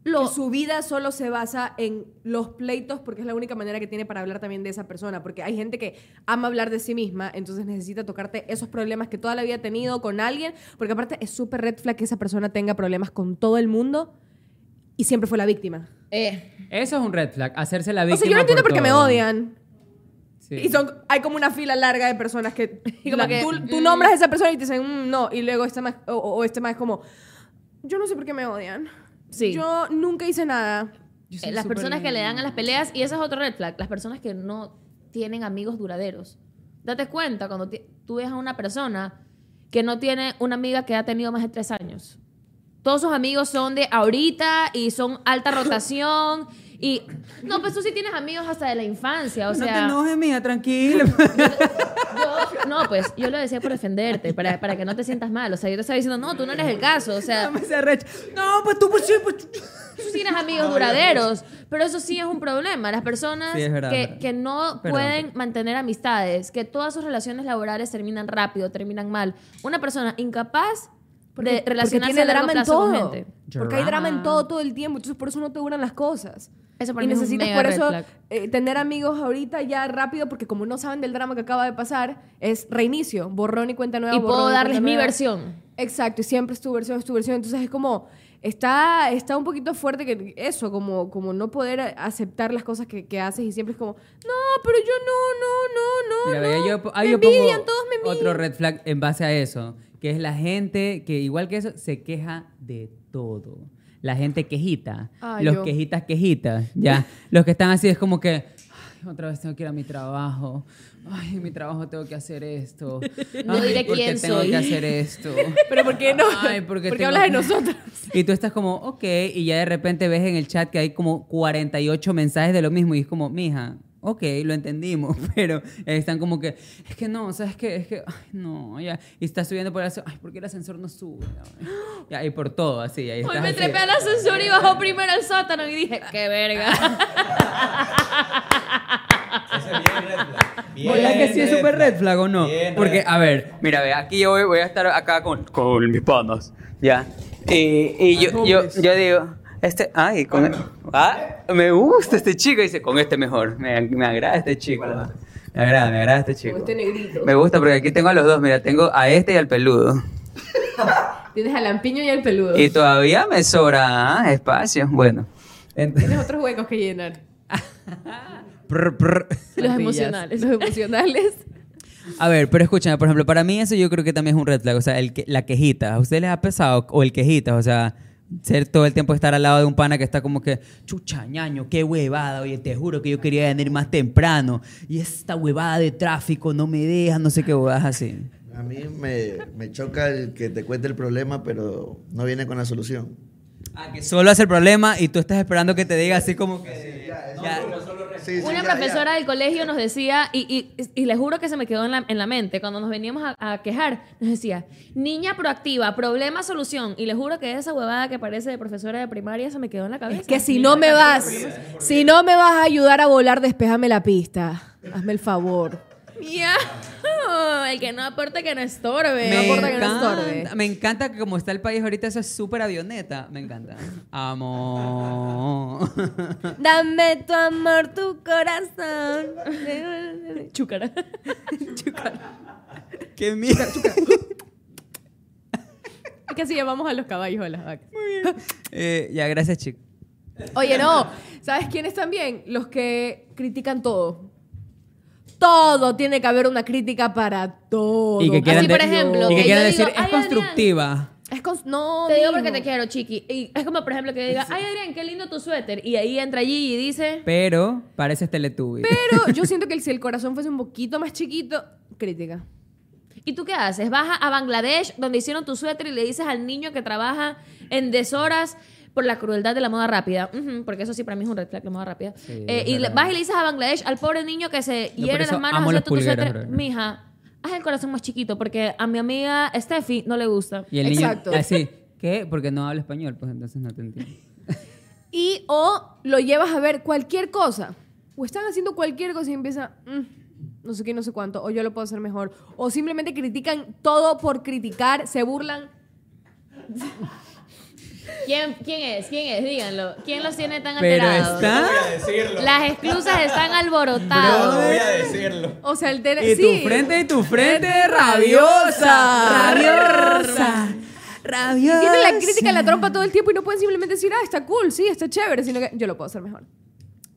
lo, Que su vida solo se basa en los pleitos porque es la única manera que tiene para hablar también de esa persona. Porque hay gente que ama hablar de sí misma, entonces necesita tocarte esos problemas que toda la vida ha tenido con alguien. Porque aparte es súper red flag que esa persona tenga problemas con todo el mundo y siempre fue la víctima. Eh, Eso es un red flag, hacerse la O víctima. sea, yo no entiendo por qué me odian. Sí. Y son, hay como una fila larga de personas que, como la- que, tú, tú nombras a esa persona y te dicen, "Mm, no, y luego este más, o, o este más es como, yo no sé por qué me odian. Sí. Yo nunca hice nada. Eh, las personas que le dan a las peleas, y eso es otro red flag, las personas que no tienen amigos duraderos. Date cuenta cuando tú ves a una persona que no tiene una amiga que ha tenido más de tres años. Todos sus amigos son de ahorita y son alta rotación. Y no, pues tú sí tienes amigos hasta de la infancia. O no te sea, enojes, mija, tranquila. yo- no, pues yo lo decía por defenderte, para, para que no te sientas mal. O sea, yo te estaba diciendo, no, tú no eres el caso. O sea, No. No, pues tú, pues sí, pues. tú tienes amigos duraderos, pero eso sí es un problema. Las personas Sí, es verdad, que, verdad. que no Perdón, pueden mantener amistades, que todas sus relaciones laborales terminan rápido, terminan mal. Una persona incapaz de relacionarse tiene a largo drama en plazo con todo. gente. Porque hay drama en todo todo el tiempo, entonces por eso no te duran las cosas. Eso y mí es un necesitas mega por eso eh, tener amigos ahorita ya rápido, porque como no saben del drama que acaba de pasar, es reinicio, borrón y cuenta nueva. Y borrón puedo darles mi nueva. versión. Exacto, y siempre es tu versión, es tu versión. Entonces es como, está, está un poquito fuerte que eso, como, como no poder aceptar las cosas que, que haces y siempre es como, no, pero yo no, no, no, no. Mira, no. yo, me yo pongo todos me envidian. otro red flag en base a eso, que es la gente que, igual que eso, se queja de todo. La gente quejita. Ah, los yo. quejitas, quejitas. Ya. los que están así es como que. "Ay, otra vez tengo que ir a mi trabajo. Ay, en mi trabajo tengo que hacer esto. No Ay, diré ¿por qué quién tengo soy. que hacer esto. Pero ¿por qué no? Ay, porque ¿Por qué hablas de nosotros? Y tú estás como, ok, y ya de repente ves en el chat que hay como 48 mensajes de lo mismo y es como, mija, ok, lo entendimos, pero están como que, es que no, ¿sabes qué? Es que, ay, no, ya, y estás subiendo por el ascensor, ay, ¿por qué el ascensor no sube? Ya, y por todo, así, ahí Hoy me así. trepé al ascensor y bajó primero al sótano y dije, qué verga. Es bien red flag. Bien, ¿Verdad que sí es súper red flag o no? Bien, Porque, a ver, mira, ve, aquí yo voy, voy a estar acá con, con mis panas, ¿ya? Y, y yo, yo, yo digo, este, ay, con, ah, me gusta este chico, dice, con este mejor, me, me agrada este chico. Me agrada, me agrada este chico. Este negrito. Me gusta porque aquí tengo a los dos, mira, tengo a este y al peludo. Tienes al lampiño y al peludo. Y todavía me sobra ah, espacio. Bueno. Tienes otros huecos que llenar. prr, prr. Los emocionales. Los emocionales. A ver, pero escúchame, por ejemplo, para mí eso yo creo que también es un red flag, o sea, el que, la quejita. ¿A ustedes les ha pesado? O el quejita, o sea, ser todo el tiempo estar al lado de un pana que está como que, chucha, ñaño, qué huevada, oye, te juro que yo quería venir más temprano. Y esta huevada de tráfico no me deja, no sé qué huevadas así. A mí me, me choca el que te cuente el problema, pero no viene con la solución. Ah, que solo hace el problema y tú estás esperando que te diga así como que... ya. Sí, sí, Una ya, ya. profesora del colegio nos decía, y, y, y les juro que se me quedó en la, en la mente, cuando nos veníamos a, a quejar, nos decía, niña proactiva, problema, solución. Y les juro que esa huevada que parece de profesora de primaria se me quedó en la cabeza. Que si no me vas, si no me vas a ayudar a volar, despejame la pista. Hazme el favor. Ya. El que no aporte que no estorbe. No importa que no estorbe. me encanta que como está el país ahorita, eso es súper avioneta. Me encanta. Amo. Dame tu amor, tu corazón. Chúcara. Qué mierda. Es que así llamamos a los caballos a las vacas. Eh, ya, gracias, chico. Oye, no. ¿Sabes quiénes también? Los que critican todo. Todo tiene que haber una crítica para todo. Y que quieran, Así, por ejemplo, y que que quieran decir, digo, es "Ay, constructiva. Es cons- no, Te digo porque te quiero, chiqui. Y es como, por ejemplo, que yo diga, ay, Adrián, qué lindo tu suéter. Y ahí entra allí y dice, Pero pareces Teletubby. Pero yo siento que si el corazón fuese un poquito más chiquito, crítica. ¿y tú qué haces? Vas a- a Bangladesh, donde hicieron tu suéter, y le dices al niño que trabaja en deshoras por la crueldad de la moda rápida. Porque eso sí para mí es un red flag, la moda rápida. Sí, Eh, y le- vas y le dices a Bangladesh, al pobre niño que se hiere las manos haciendo tu suéter. Mija, haz el corazón más chiquito, porque a mi amiga Steffi no le gusta. Y el niño así, ¿qué? Porque no habla español, pues entonces no te entiendo. Y o lo llevas a ver cualquier cosa. O están haciendo cualquier cosa y empieza, "Mm, no sé qué, no sé cuánto, o yo lo puedo hacer mejor. O simplemente critican todo por criticar, se burlan. ¿Quién, ¿Quién es? ¿Quién es? Díganlo. ¿Quién los tiene tan Pero alterados? está... Voy a decirlo. Las exclusas están No alborotadas. voy a decirlo. O sea, el tele- Y sí. tu frente, y tu frente rabiosa. Rabiosa. Rabiosa. Tienen la crítica en la trompa todo el tiempo y no pueden simplemente decir, ah, está cool, sí, está chévere, sino que yo lo puedo hacer mejor.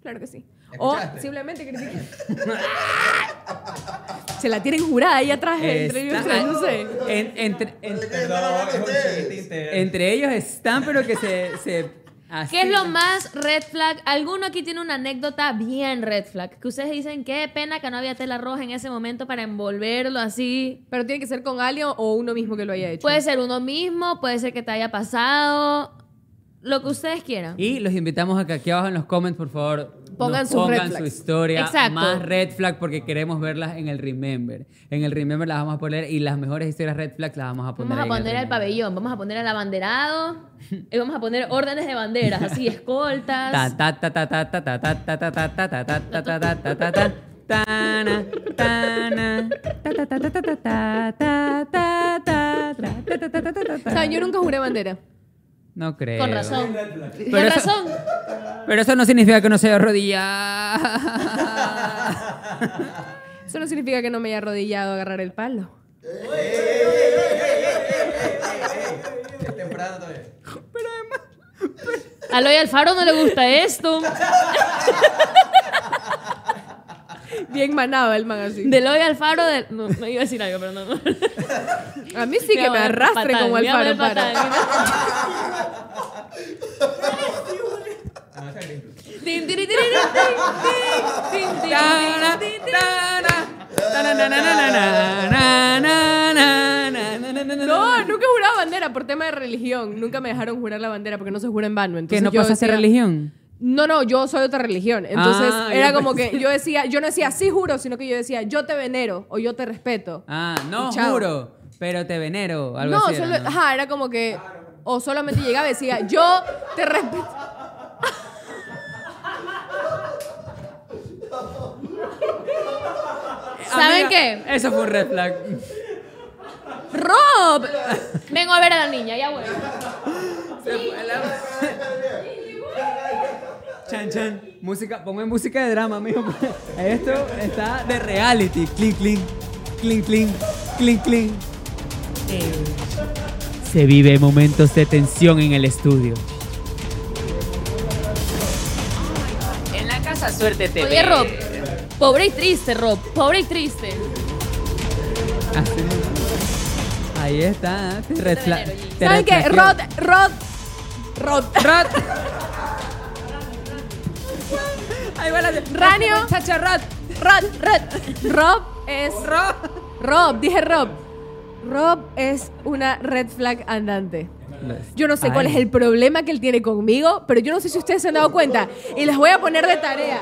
Claro que sí. O simplemente critican. Se la tienen jurada ahí atrás entre ellos tres, no sé. En- entre, en- Perdón, es un chiste interno. entre ellos están, pero que se... se así- ¿Qué es lo más red flag? ¿Alguno aquí tiene una anécdota bien red flag? Que ustedes dicen, qué pena que no había tela roja en ese momento para envolverlo así. Pero tiene que ser con alguien o uno mismo que lo haya hecho. Puede ser uno mismo, puede ser que te haya pasado. Lo que ustedes quieran. Y los invitamos a que aquí abajo en los comments, por favor, pongan, su, historia, Exacto. más red flag porque queremos verlas en el Remember. En el Remember las vamos a poner y las mejores historias red flag las vamos a poner. Vamos a poner al pabellón, vamos a poner al abanderado, y vamos a poner órdenes de banderas, así escoltas. Tana, tana, ta, ta, ta, yo nunca juré bandera. No creo. Con razón. Pero Con eso- razón. Pero eso no significa que no sea rodilla. Eso no significa que no me haya arrodillado a agarrar el palo. Es temprano todavía. A Loy Alfaro no le gusta esto. Bien manado el man así. Del hoy al faro de... No, no iba a decir algo, pero no. A mí sí que me arrastren como el faro para. No, nunca juraba bandera por tema de religión. Nunca me dejaron jurar la bandera porque no se jura en vano. Entonces ¿Que no pasa a religión? No, no, yo soy de otra religión. Entonces Ah, era yo como pensé- que yo decía, yo no decía sí juro, sino que yo decía yo te venero o yo te respeto. Ah, no juro, pero te venero. Algo no, así era, solo, ¿no? ajá, era como que o solamente llegaba y decía yo te respeto. ¿Saben amiga, qué? Eso fue un red flag. Rob, vengo a ver a la niña, ya bueno. Se fue la- Chan, chan. Música, ponme música de drama, mijo. Esto está de reality. Clink, clink. Clink, clink. Clink, clink. Se vive momentos de tensión en el estudio. En la casa suerte te Oye, Rob, pobre y triste, Rob, pobre y triste. Así. Ahí está. Te ¿Saben qué? Rod, Rod, Rod. Rod. Ahí va la de Ranio. Chacha Rod. Rod, Rod. Rob es. Rob. Rob, dije Rob. Rob es una red flag andante. Yo no sé cuál es el problema que él tiene conmigo, pero yo no sé si ustedes se han dado cuenta. Y les voy a poner de tarea.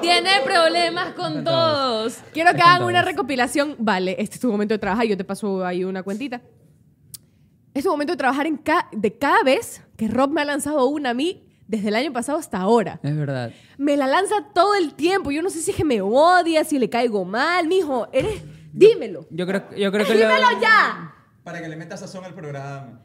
Tiene problemas con todos. Quiero que hagan una recopilación. Vale, este es tu momento de trabajar. Yo te paso ahí una cuentita. Es tu momento de trabajar en ca- de cada vez que Rob me ha lanzado una a mí desde el año pasado hasta ahora. Es verdad. Me la lanza todo el tiempo. Yo no sé si es que me odia, si le caigo mal. Mijo, eres. Dímelo. Yo creo, yo creo que lo- Dímelo ya. Para que le metas sazón al programa.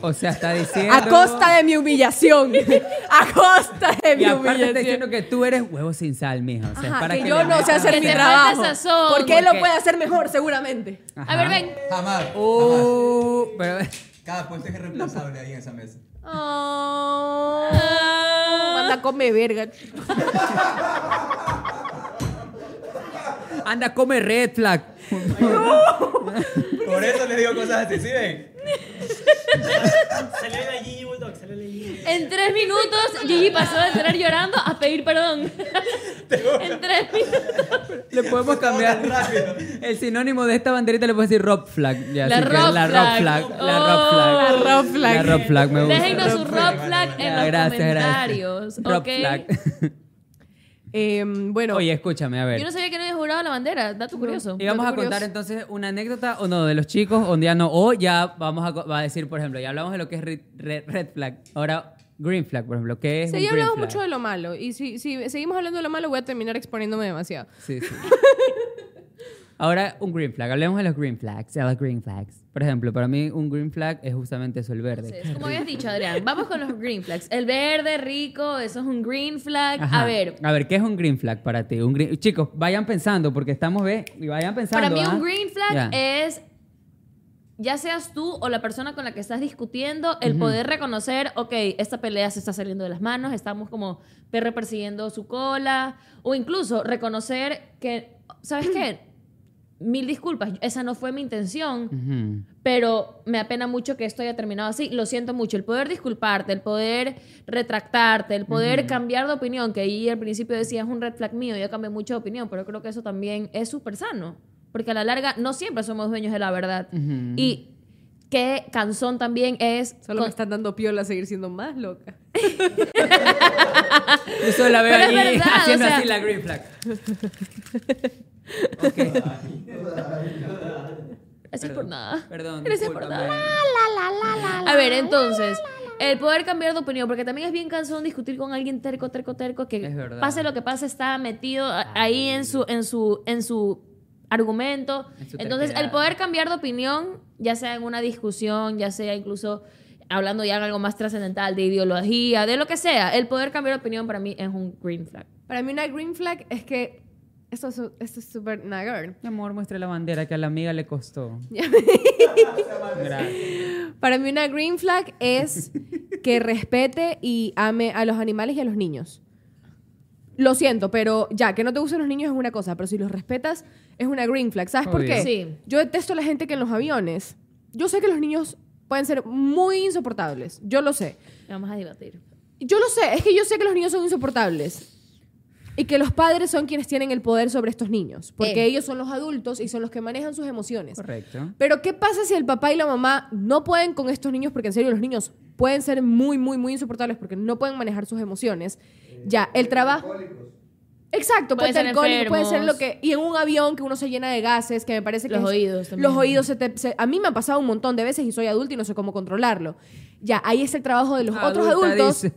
O sea, está diciendo. A costa de mi humillación. A costa de mi Y aparte está humillación. diciendo que tú eres huevo sin sal, mija. O sea, es Ajá, para que que yo no sé hacer Que mi trabajo. sazón, Porque él lo puede hacer mejor, seguramente. A ver, ven. Jamás. Uh, pero. Cada puesto es reemplazable ahí en esa mesa. Oh. Ah. Manda a comer verga. anda, come red flag. Por eso les digo cosas así, ¿sí ven? Salió de allí, Bulldog, salió allí. En tres minutos, Gigi pasó de tener llorando a pedir perdón. en tres minutos. Le podemos cambiar. El sinónimo de esta banderita le puedo decir rock flag. Ya, La así que rock la flag. rock flag. La Oh. rock flag. La rock flag. La rock flag me gusta. Déjenos su rock flag en Ya, los gracias, comentarios. gracias. ¿ok? flag. Eh, bueno, Oye, escúchame, a ver. Yo no sabía que no había jurado la bandera. Dato curioso. ¿Y vamos a contar curioso. entonces una anécdota o no de los chicos o ya no? O ya vamos a, va a decir, por ejemplo, ya hablamos de lo que es red, red- red flag. Ahora, green flag, por ejemplo. ¿Qué es sí, un ya green hablamos flag? mucho de lo malo. Y si, si seguimos hablando de lo malo, voy a terminar exponiéndome demasiado. Sí, sí. Ahora, un green flag. Hablemos de los green flags. De los green flags. Por ejemplo, para mí un green flag es justamente eso, el verde. Entonces, como habías dicho, Adrián, vamos con los green flags. El verde, rico, eso es un green flag. Ajá. A ver, A ver, ¿qué es un green flag para ti? Un green- Chicos, vayan pensando, porque estamos, ve, y vayan pensando. para mí ¿ah? un green flag es, ya seas tú o la persona con la que estás discutiendo, el poder reconocer, ok, esta pelea se está saliendo de las manos, estamos como perro persiguiendo su cola, o incluso reconocer que, ¿sabes qué? Mil disculpas, esa no fue mi intención. Pero me apena mucho que esto haya terminado así. Lo siento mucho. El poder disculparte, el poder retractarte, el poder cambiar de opinión, que ahí al principio decías un red flag mío, yo cambié mucho de opinión, pero creo que eso también es súper sano. Porque a la larga no siempre somos dueños de la verdad. Y qué cansón también es... Solo con- me están dando piola a seguir siendo más loca. Yo solo la veo es verdad, haciendo o sea- así la green flag. Ok. Gracias por nada. Perdón. Gracias por nada. A ver, entonces, el poder cambiar de opinión, porque también es bien cansón discutir con alguien terco, terco, terco, que pase lo que pase, está metido a- ahí en su, en su, en su argumento. En su Entonces, el poder cambiar de opinión, ya sea en una discusión, ya sea incluso hablando ya en algo más trascendental, de ideología, de lo que sea, el poder cambiar de opinión para mí es un green flag. Para mí una green flag es que... Esto es esto es súper nagger. Mi amor, muestre la bandera que a la amiga le costó. Gracias. Para mí una green flag es que respete y ame a los animales y a los niños. Lo siento, pero ya, que no te gusten los niños es una cosa, pero si los respetas es una green flag. ¿Sabes por Obvio. qué? Sí. Yo detesto a la gente que en los aviones... Yo sé que los niños pueden ser muy insoportables. Yo lo sé. Vamos a debatir. Yo lo sé, es que yo sé que los niños son insoportables. Y que los padres son quienes tienen el poder sobre estos niños. Porque Eh. ellos son los adultos y son los que manejan sus emociones. Correcto. Pero ¿qué pasa si el papá y la mamá no pueden con estos niños? Porque en serio los niños pueden ser muy, muy, muy insoportables porque no pueden manejar sus emociones. Ya, el trabajo... Exacto, puede Pueden ser alcohólico, puede ser lo que... Y en un avión que uno se llena de gases, que me parece que... Los es- oídos también. Los oídos se te... se- a mí me ha pasado un montón de veces y soy adulto y no sé cómo controlarlo. Ya, ahí es el trabajo de los otros Adulta, adultos. dice.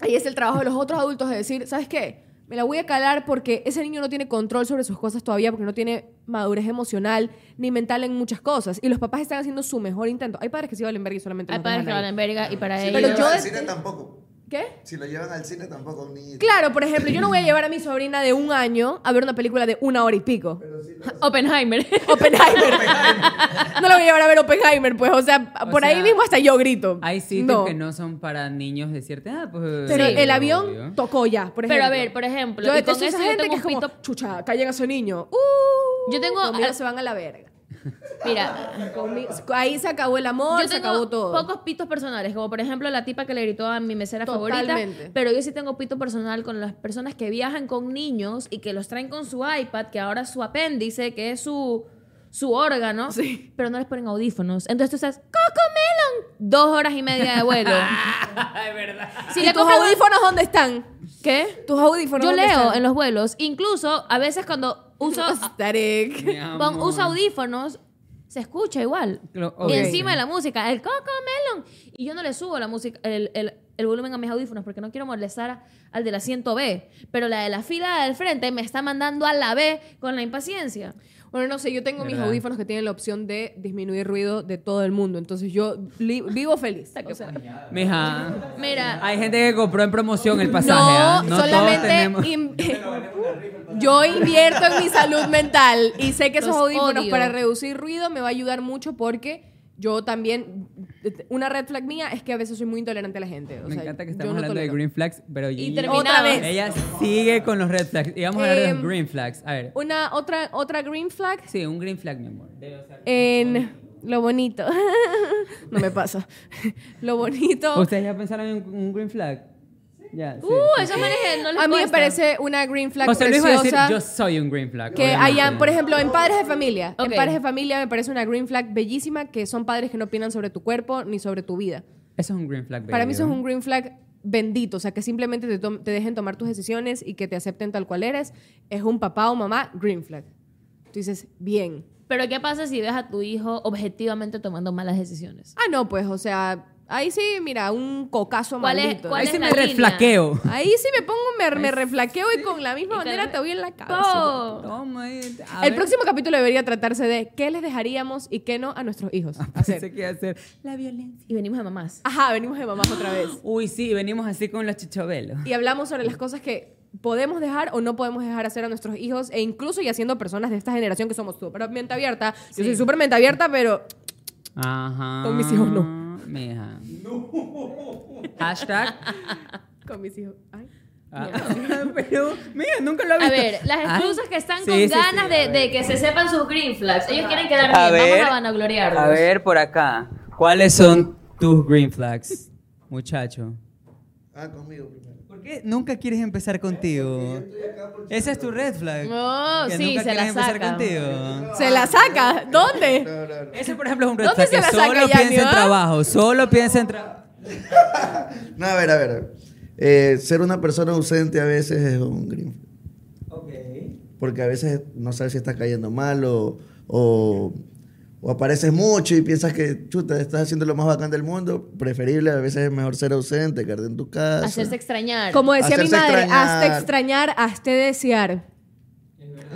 Ahí es el trabajo de los otros adultos de decir, ¿sabes qué? Me la voy a calar porque ese niño no tiene control sobre sus cosas todavía porque no tiene madurez emocional ni mental en muchas cosas. Y los papás están haciendo su mejor intento. Hay padres que sí valen verga y solamente Hay padres que dejan van ahí. en verga y para ellos... Pero yo tampoco. ¿Qué? Si lo llevan al cine tampoco, un niño. Claro, por ejemplo, yo no voy a llevar a mi sobrina de un año a ver una película de una hora y pico. Oppenheimer. Oppenheimer. no la voy a llevar a ver Oppenheimer, pues. O sea, O por ahí mismo hasta yo grito. Hay sitios No. que no son para niños de cierta edad, pues. Pero Sí. el avión obvio. tocó ya, por ejemplo. Pero a ver, por ejemplo, Yo y con detesto a esa yo gente tengo que es como, pito- chucha, callen a su niño. Uh, Yo tengo Conmigo al- se van a la verga. Mira, ahí se acabó el amor, se acabó todo. pocos pitos personales, como por ejemplo la tipa que le gritó a mi mesera Totalmente. favorita, pero yo sí tengo pito personal con las personas que viajan con niños y que los traen con su iPad, que ahora es su apéndice, que es su su órgano, Sí. pero no les ponen audífonos. Entonces tú estás, Coco Melon, dos horas y media de vuelo. Es verdad. Si ¿Y le tus audífonos dónde están? ¿Qué? ¿Tus audífonos yo dónde leo están? en los vuelos, incluso a veces cuando uso. Mi pon- uso audífonos, se escucha igual. Y encima de la música, el Coco Melon. Y yo no le subo la música, el, el- el volumen a mis audífonos porque no quiero molestar al del asiento B. Pero la de la fila del frente me está mandando a la B con la impaciencia. Bueno, no sé, yo tengo mis audífonos que tienen la opción de disminuir ruido de todo el mundo. Entonces yo li- vivo feliz. O sea, Mija, Mira, hay gente que compró en promoción el pasaje. no, ¿ah? No solamente in- yo invierto en mi salud mental y sé que esos Los audífonos odio. para reducir ruido me va a ayudar mucho porque yo también una red flag mía es que a veces soy muy intolerante a la gente. O Me sea, encanta que estamos no hablando de tolero. green flags, pero y. Otra vez. ella sigue con los red flags. Y vamos a hablar de Em, los green flags. A ver. Una otra otra green flag Sí, un green flag, mi amor. en lo bonito. no me pasa. lo bonito. ¿Ustedes ya pensaron en un green flag? Ya, sí. uh, esos manes no les A mí me cuesta. parece una green flag José Luis va a decir, preciosa. yo soy un green flag. Que obviamente. hayan, por ejemplo, en padres de familia. Ok. En padres de familia me parece una green flag bellísima que son padres que no opinan sobre tu cuerpo ni sobre tu vida. Eso es un green flag. Para mí eso es un green flag bendito, o sea, que simplemente te, te dejen tomar tus decisiones y que te acepten tal cual eres. Es un papá o mamá green flag. Tú dices, bien. Pero ¿qué pasa si ves a tu hijo objetivamente tomando malas decisiones? Ah, no, pues, o sea, ahí sí, mira, un cocazo ¿Cuál es- maldito. cuál Ahí es sí la me red línea? flaqueo. Ahí sí me pongo, me, me reflaqueo y con la misma Y te bandera te voy en la cabeza. Oh. Toma, ahí, a El ver. próximo capítulo debería tratarse de qué les dejaríamos y qué no a nuestros hijos Pensé hacer. que iba a hacer la violencia. Y venimos de mamás. Ajá, venimos de mamás otra vez. Uy, sí, venimos así con los chichobelos. Y hablamos sobre las cosas que podemos dejar o no podemos dejar hacer a nuestros hijos e incluso ya siendo personas de esta generación que somos súper mente abierta. Yo soy súper mente abierta, pero Ajá. Con mis hijos no. Mija. Hashtag. con mis hijos... Ay. Ah, pero, mira, nunca lo he A visto. ver, las excusas que están sí, con sí, ganas sí, de, a que se sepan sus green flags. Ellos quieren quedar A bien. ver, Vamos a vanagloriarlos. A ver, por acá. ¿Cuáles son tus green flags, muchacho? Ah, conmigo primero. ¿Por qué nunca quieres empezar contigo? Esa es tu red flag. No, que sí, nunca se la quieres empezar saca. contigo. ¿Se la saca? ¿Dónde? No, no, no. Ese, por ejemplo, es un red ¿Dónde flag se que la saca, solo piensa en trabajo. Solo piensa en trabajo. No, a ver, a ver. Eh, ser una persona ausente a veces es un green flag. Ok. Porque a veces no sabes si estás cayendo mal o, o, o apareces mucho y piensas que, chuta, estás haciendo lo más bacán del mundo. Preferible, a veces es mejor ser ausente, quedarte en tu casa. Hacerse extrañar. Como decía mi Hacerse madre, extrañar. hasta extrañar, hasta desear.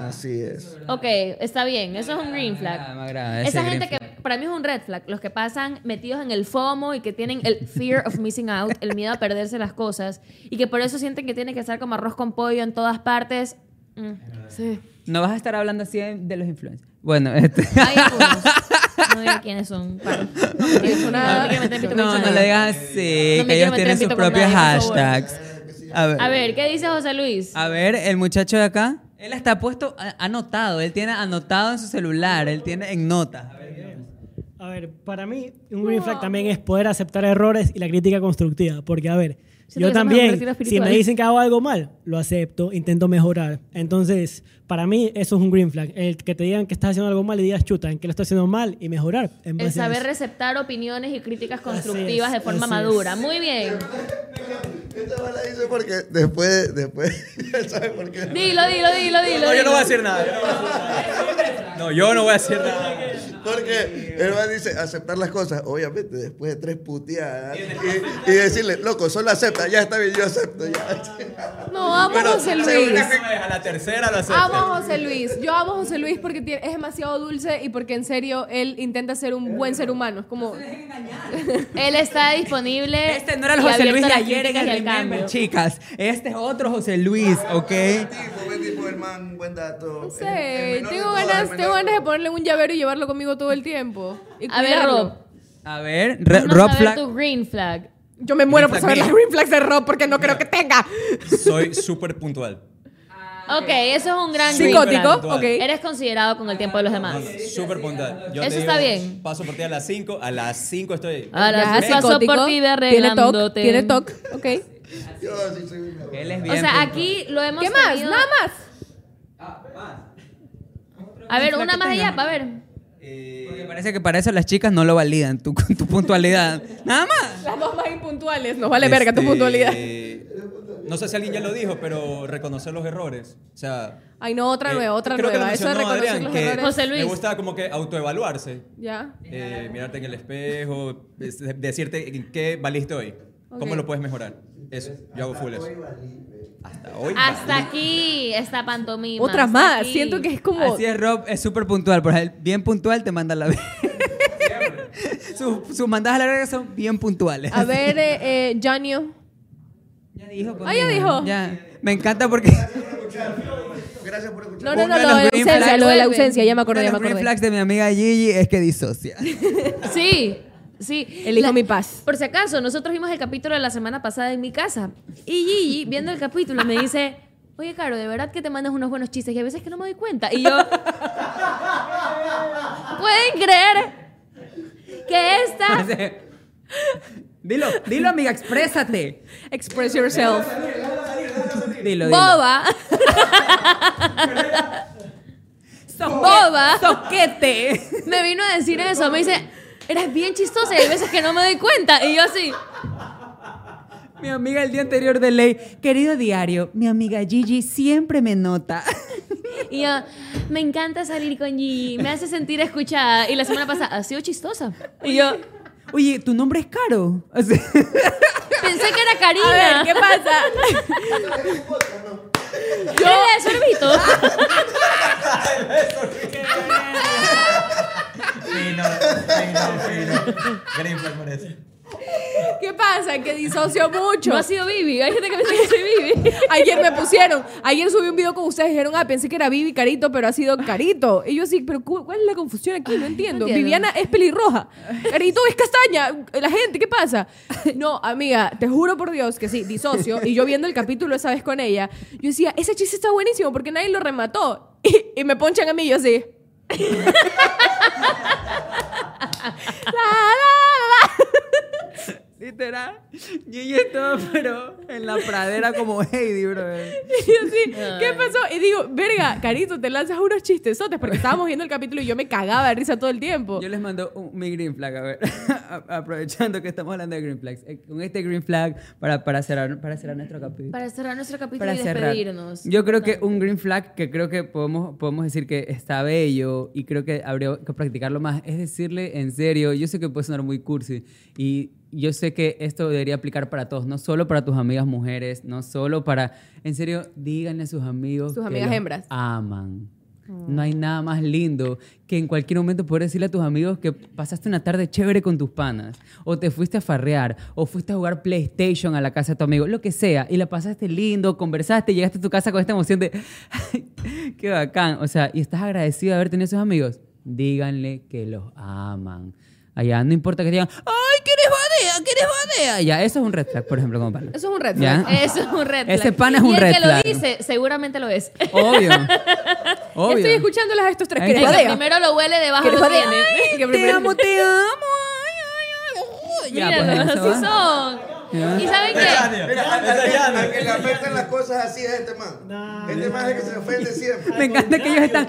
Así es. Ok, está bien. Eso es un green flag. Ah, me agrada Esa green gente flag. que para mí es un red flag. Los que pasan metidos en el FOMO y que tienen el fear of missing out, el miedo a perderse las cosas. Y que por eso sienten que tienen que estar como arroz con pollo en todas partes. Mm. Sí. No vas a estar hablando así de, de los influencers. Bueno, este. Hay algunos. No digo quiénes son. para- No me quiero- una- no me quiero meter en pito No, con no nadie. le digas así, No me que quiero ellos meter tienen en sus pito con propios nadie, por favor. hashtags. A ver. A ver, ¿qué dice José Luis? A ver, el muchacho de acá. Él está puesto, a- anotado. Él tiene anotado en su celular. Él tiene en notas. A ver, A ver, para mí un green flag también es poder aceptar errores y la crítica constructiva. Porque, a ver, Siento yo también, si me dicen que hago algo mal, lo acepto, intento mejorar. Entonces, para mí eso es un green flag. El que te digan que estás haciendo algo mal y digas, chuta, en qué lo estoy haciendo mal y mejorar. En El saber receptar opiniones y críticas es, constructivas de forma así es. madura. Muy bien. Esta me la hice porque después, después, ¿sabes por qué? Dilo, dilo, dilo, dilo. No, yo no voy a decir nada. yo no voy a decir nada. No, yo no voy a decir nada. Porque el man dice aceptar las cosas, obviamente, después de tres puteadas. Y, y decirle, loco, solo acepta, ya está bien, yo acepto. Ya. No, amo a Pero, José Luis. A la tercera lo acepta. Amo a José Luis. Yo amo a José Luis porque tiene- es demasiado dulce y porque en serio él intenta ser un buen ser humano. Es como. Él está disponible. Este no era el José Luis de ayer en el Remember, chicas. Este es otro José Luis, ¿ok? Buen tipo, buen tipo, el man, buen dato. No sé, tengo ganas, tengo de ganas de ponerle un llavero y llevarlo conmigo todo el tiempo. Y A ver. Rob. A ver, Re- Rob Flag. tu green flag. Yo me muero Green por saber las green flags de Rob porque no creo que tenga. Soy súper puntual. Ok, eso es un gran Psicótico, flag. ok. Eres considerado con el tiempo de los demás. Súper puntual. Yo Eso está digo, bien. Paso por ti a las 5, a las 5 estoy. A las Ya, seis paso psicótico, por ti Tiene toc, arreglándote. tiene toc, ok. Yo sí soy una- Él es O bien sea, puntual. aquí lo hemos ¿Qué más? tenido- Nada más. A ver, una más allá, para ver. Porque parece que para eso las chicas no lo validan, tu, tu puntualidad. Nada más. Las dos más impuntuales. Nos vale verga tu Este, puntualidad. No sé si alguien ya lo dijo, pero reconocer los errores. O sea. Ay, no, otra eh, nueva, otra creo que lo nueva. Eso de mencionó reconocer Adrián, los que errores. José Luis. Me gusta como que autoevaluarse. Ya. eh, mirarte en el espejo, es- decirte en qué valiste hoy. ¿Cómo lo puedes mejorar? Eso, yo hago full eso. Hasta hoy. Hasta aquí esta pantomima. Otras hasta más. aquí. Siento que es como. Así es, Rob, es súper puntual. Por ejemplo, bien puntual te manda la vez. Sus sus mandadas a la verga son bien puntuales. A ver, eh, eh, Janio. Ya dijo. pues, Ah, ya dijo. Ya. Me encanta porque. Gracias por escuchar. No, no, no, Uno de lo de la green ausencia, flags- lo de la ausencia. Ya me Uno acordé, de ya me los green acordé. flags de mi amiga Gigi es que disocia. Sí, sí. Elijo mi paz. Por si acaso, nosotros vimos el capítulo de la semana pasada en mi casa. Y Gigi, viendo el capítulo, me dice, oye, Caro, de verdad que te mandas unos buenos chistes y a veces que no me doy cuenta. Y yo, ¿pueden creer que esta... dilo, dilo, amiga, exprésate. Express yourself. Dilo, dilo. Boba, boba, Soquete. me vino a decir eso. Me dice, eres bien chistosa y hay veces que no me doy cuenta. Y yo así, Mi amiga el día anterior de ley. Querido diario, mi amiga Gigi siempre me nota. y yo, me encanta salir con Gigi, me hace sentir escuchada. Y la semana pasada, ha sido chistosa. Y yo, Oye, ¿tu nombre es Caro? Pensé que era Karina. A ver, ¿qué pasa? Yo le sorbito. Fino, fino, fino. Green flag parece. ¿Qué pasa? Que disocio mucho. No ha sido Vivi. Hay gente que piensa que soy Vivi. Ayer me pusieron, ayer subí un video con ustedes y dijeron, ah, pensé que era Vivi Carito, pero ha sido Carito. Y yo así, pero cu- ¿cuál es la confusión aquí? No entiendo. No entiendo. Viviana es pelirroja, Carito es castaña. La gente, ¿qué pasa? No, amiga, te juro por Dios que sí, disocio. Y yo viendo el capítulo esa vez con ella, yo decía, ese chiste está buenísimo porque nadie lo remató. Y, y me ponchan a mí, yo así. La, la, literal. Gigi estaba, pero en la pradera como Heidi, bro. Y yo así, ¿qué pasó? Y digo, verga, Carito, te lanzas unos chistesotes porque estábamos viendo el capítulo y yo me cagaba de risa todo el tiempo. Yo les mando un- mi green flag, a ver, aprovechando que estamos hablando de green flags. Eh, Con este green flag para, para, cerrar, para cerrar nuestro capítulo. Para cerrar nuestro capítulo para y cerrar. despedirnos. Yo creo que un green flag que creo que podemos, podemos decir que está bello y creo que habría que practicarlo más es decirle en serio, yo sé que puede sonar muy cursi y yo sé que esto debería aplicar para todos, no solo para tus amigas mujeres, no solo para, en serio, díganle a sus amigos Sus que amigas los hembras. aman. No hay nada más lindo que en cualquier momento poder decirle a tus amigos que pasaste una tarde chévere con tus panas, o te fuiste a farrear, o fuiste a jugar PlayStation a la casa de tu amigo, lo que sea, y la pasaste lindo, conversaste, llegaste a tu casa con esta emoción de, "Ay, qué bacán, o sea, y estás agradecido de haber tenido esos amigos, díganle que los aman. Allá no importa que digan, ¡ay, que eres badea, que eres badea! Ya, eso es un red flag, por ejemplo, como pana. Eso es un red ¿Ya? flag. Eso es un red flag. Ese pana es y un el red que flag. lo dice, seguramente lo es. Obvio. Obvio. Estoy escuchándolas a estos tres. Que que que badea. primero lo huele debajo Que lo badea. tiene. Ay, que Te primero- amo, te amo. Ay, ay, ay. Ya, pues, Míralos, eso así va. son. Ya. ¿Y saben qué? Mira, al que le afectan las cosas así es este man. Este man es el que se ofende siempre. Me encanta que ellos están.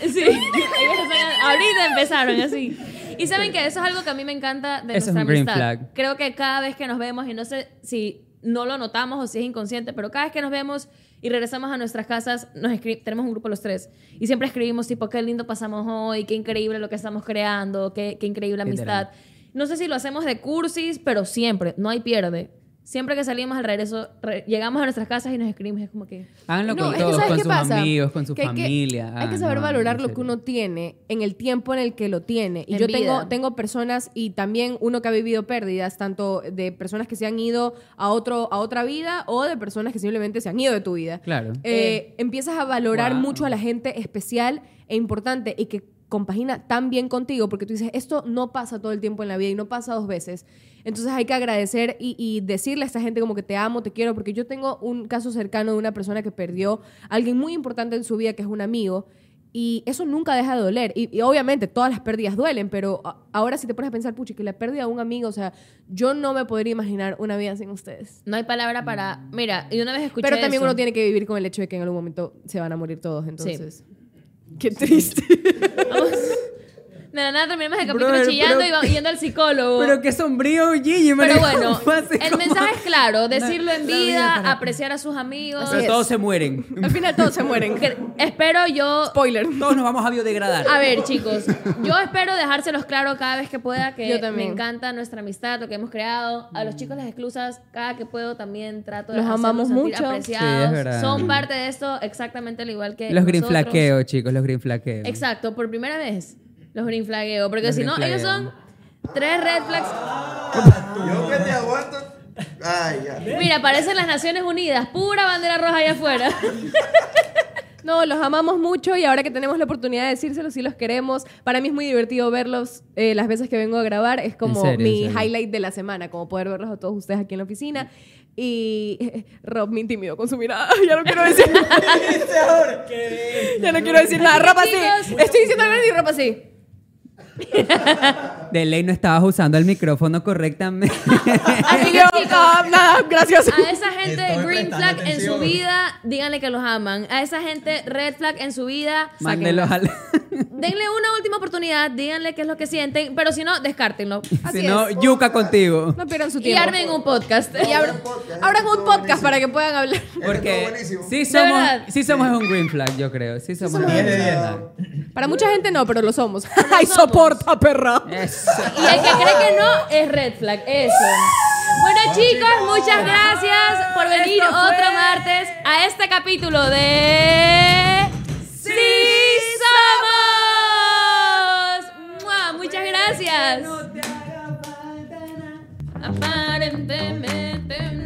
Sí, ahorita empezaron así. Y saben que eso es algo que a mí me encanta de Eso es nuestra un green amistad. flag. Creo que cada vez que nos vemos, y no sé si no lo notamos o si es inconsciente, pero cada vez que nos vemos y regresamos a nuestras casas, nos tenemos un grupo los tres y siempre escribimos tipo, qué lindo pasamos hoy, qué increíble lo que estamos creando, qué, qué increíble Literal. amistad. No sé si lo hacemos de cursis, pero siempre, no hay pierde. Siempre que salimos al regreso, re- llegamos a nuestras casas y nos escribimos, es como que... Háganlo No, con que todos, ¿sabes con sus pasa? amigos, con su Que hay que- familia. Hay que Ah, saber no, valorar lo que uno tiene en el tiempo en el que lo tiene. Y En yo vida. tengo, tengo personas y también uno que ha vivido pérdidas, tanto de personas que se han ido a, otro, a otra vida o de personas que simplemente se han ido de tu vida. Claro. Eh, empiezas a valorar Wow. mucho a la gente especial e importante y que compagina tan bien contigo porque tú dices, esto no pasa todo el tiempo en la vida y no pasa dos veces. Entonces hay que agradecer y, y decirle a esta gente como que te amo, te quiero, porque yo tengo un caso cercano de una persona que perdió a alguien muy importante en su vida, que es un amigo, y eso nunca deja de doler. Y, y obviamente todas las pérdidas duelen, pero ahora si te pones a pensar, puchi, que la pérdida de un amigo, o sea, yo no me podría imaginar una vida sin ustedes. No hay palabra para... Mira, y una vez escuché Pero también eso. uno tiene que vivir con el hecho de que en algún momento se van a morir todos, entonces. Qué triste. Vamos. De la nada terminamos el capítulo Brother, chillando pero- y va- yendo al psicólogo. Pero qué sombrío, Gigi. Pero bueno, el como- mensaje es claro, decirlo en la vida vida, para- apreciar a sus amigos. Pero todos se mueren. Al final todos se mueren. Que- Espero yo... Spoiler. Todos nos vamos a biodegradar. A ver, chicos, yo espero dejárselos claro cada vez que pueda que Yo también. me encanta nuestra amistad, lo que hemos creado. A los chicos las exclusas, cada que puedo también trato de Los amamos sentir mucho. apreciados. Sí. Son parte de esto exactamente al igual que Los green flaqueos, chicos, los green flaqueos. Exacto, por primera vez. Los green flagueo, porque Los si no, ellos son tres red flags. Yo que te aguanto. Ay, ya. Mira, parecen las Naciones Unidas, pura bandera roja allá afuera. No, los amamos mucho y ahora que tenemos la oportunidad de decírselos, sí los queremos. Para mí es muy divertido verlos eh, las veces que vengo a grabar. Es como serio, mi highlight de la semana, como poder verlos a todos ustedes aquí en la oficina. Y eh, Rob me intimidó con su mirada. ya no quiero decir nada. ya no quiero decir nada. Rob así. Estoy diciendo algo y Rob así. De ley no estabas usando el micrófono correctamente. Así que, nada, gracias. A esa gente Estoy green prestando flag en su atención. vida, díganle que los aman. A esa gente red flag en su vida, Mándelos al. Denle una última oportunidad, díganle qué es lo que sienten, pero si no, descártenlo. Así si no, es. yuca contigo. No pierdan su Y tiempo. armen un podcast. Y abran, abran un podcast para que puedan hablar. Porque buenísimo. sí verdad. somos, sí somos un green flag, yo creo. Sí somos un 10 de green 10. flag. Para mucha gente no, pero lo somos. ¡Ay, somos. Soporta, perra! Eso. Y el que cree que no es red flag, eso. Bueno, chicos, muchas gracias por venir Esto fue- otro martes a este capítulo de Sí somos. ¡Mua! Muchas gracias. Aparentemente.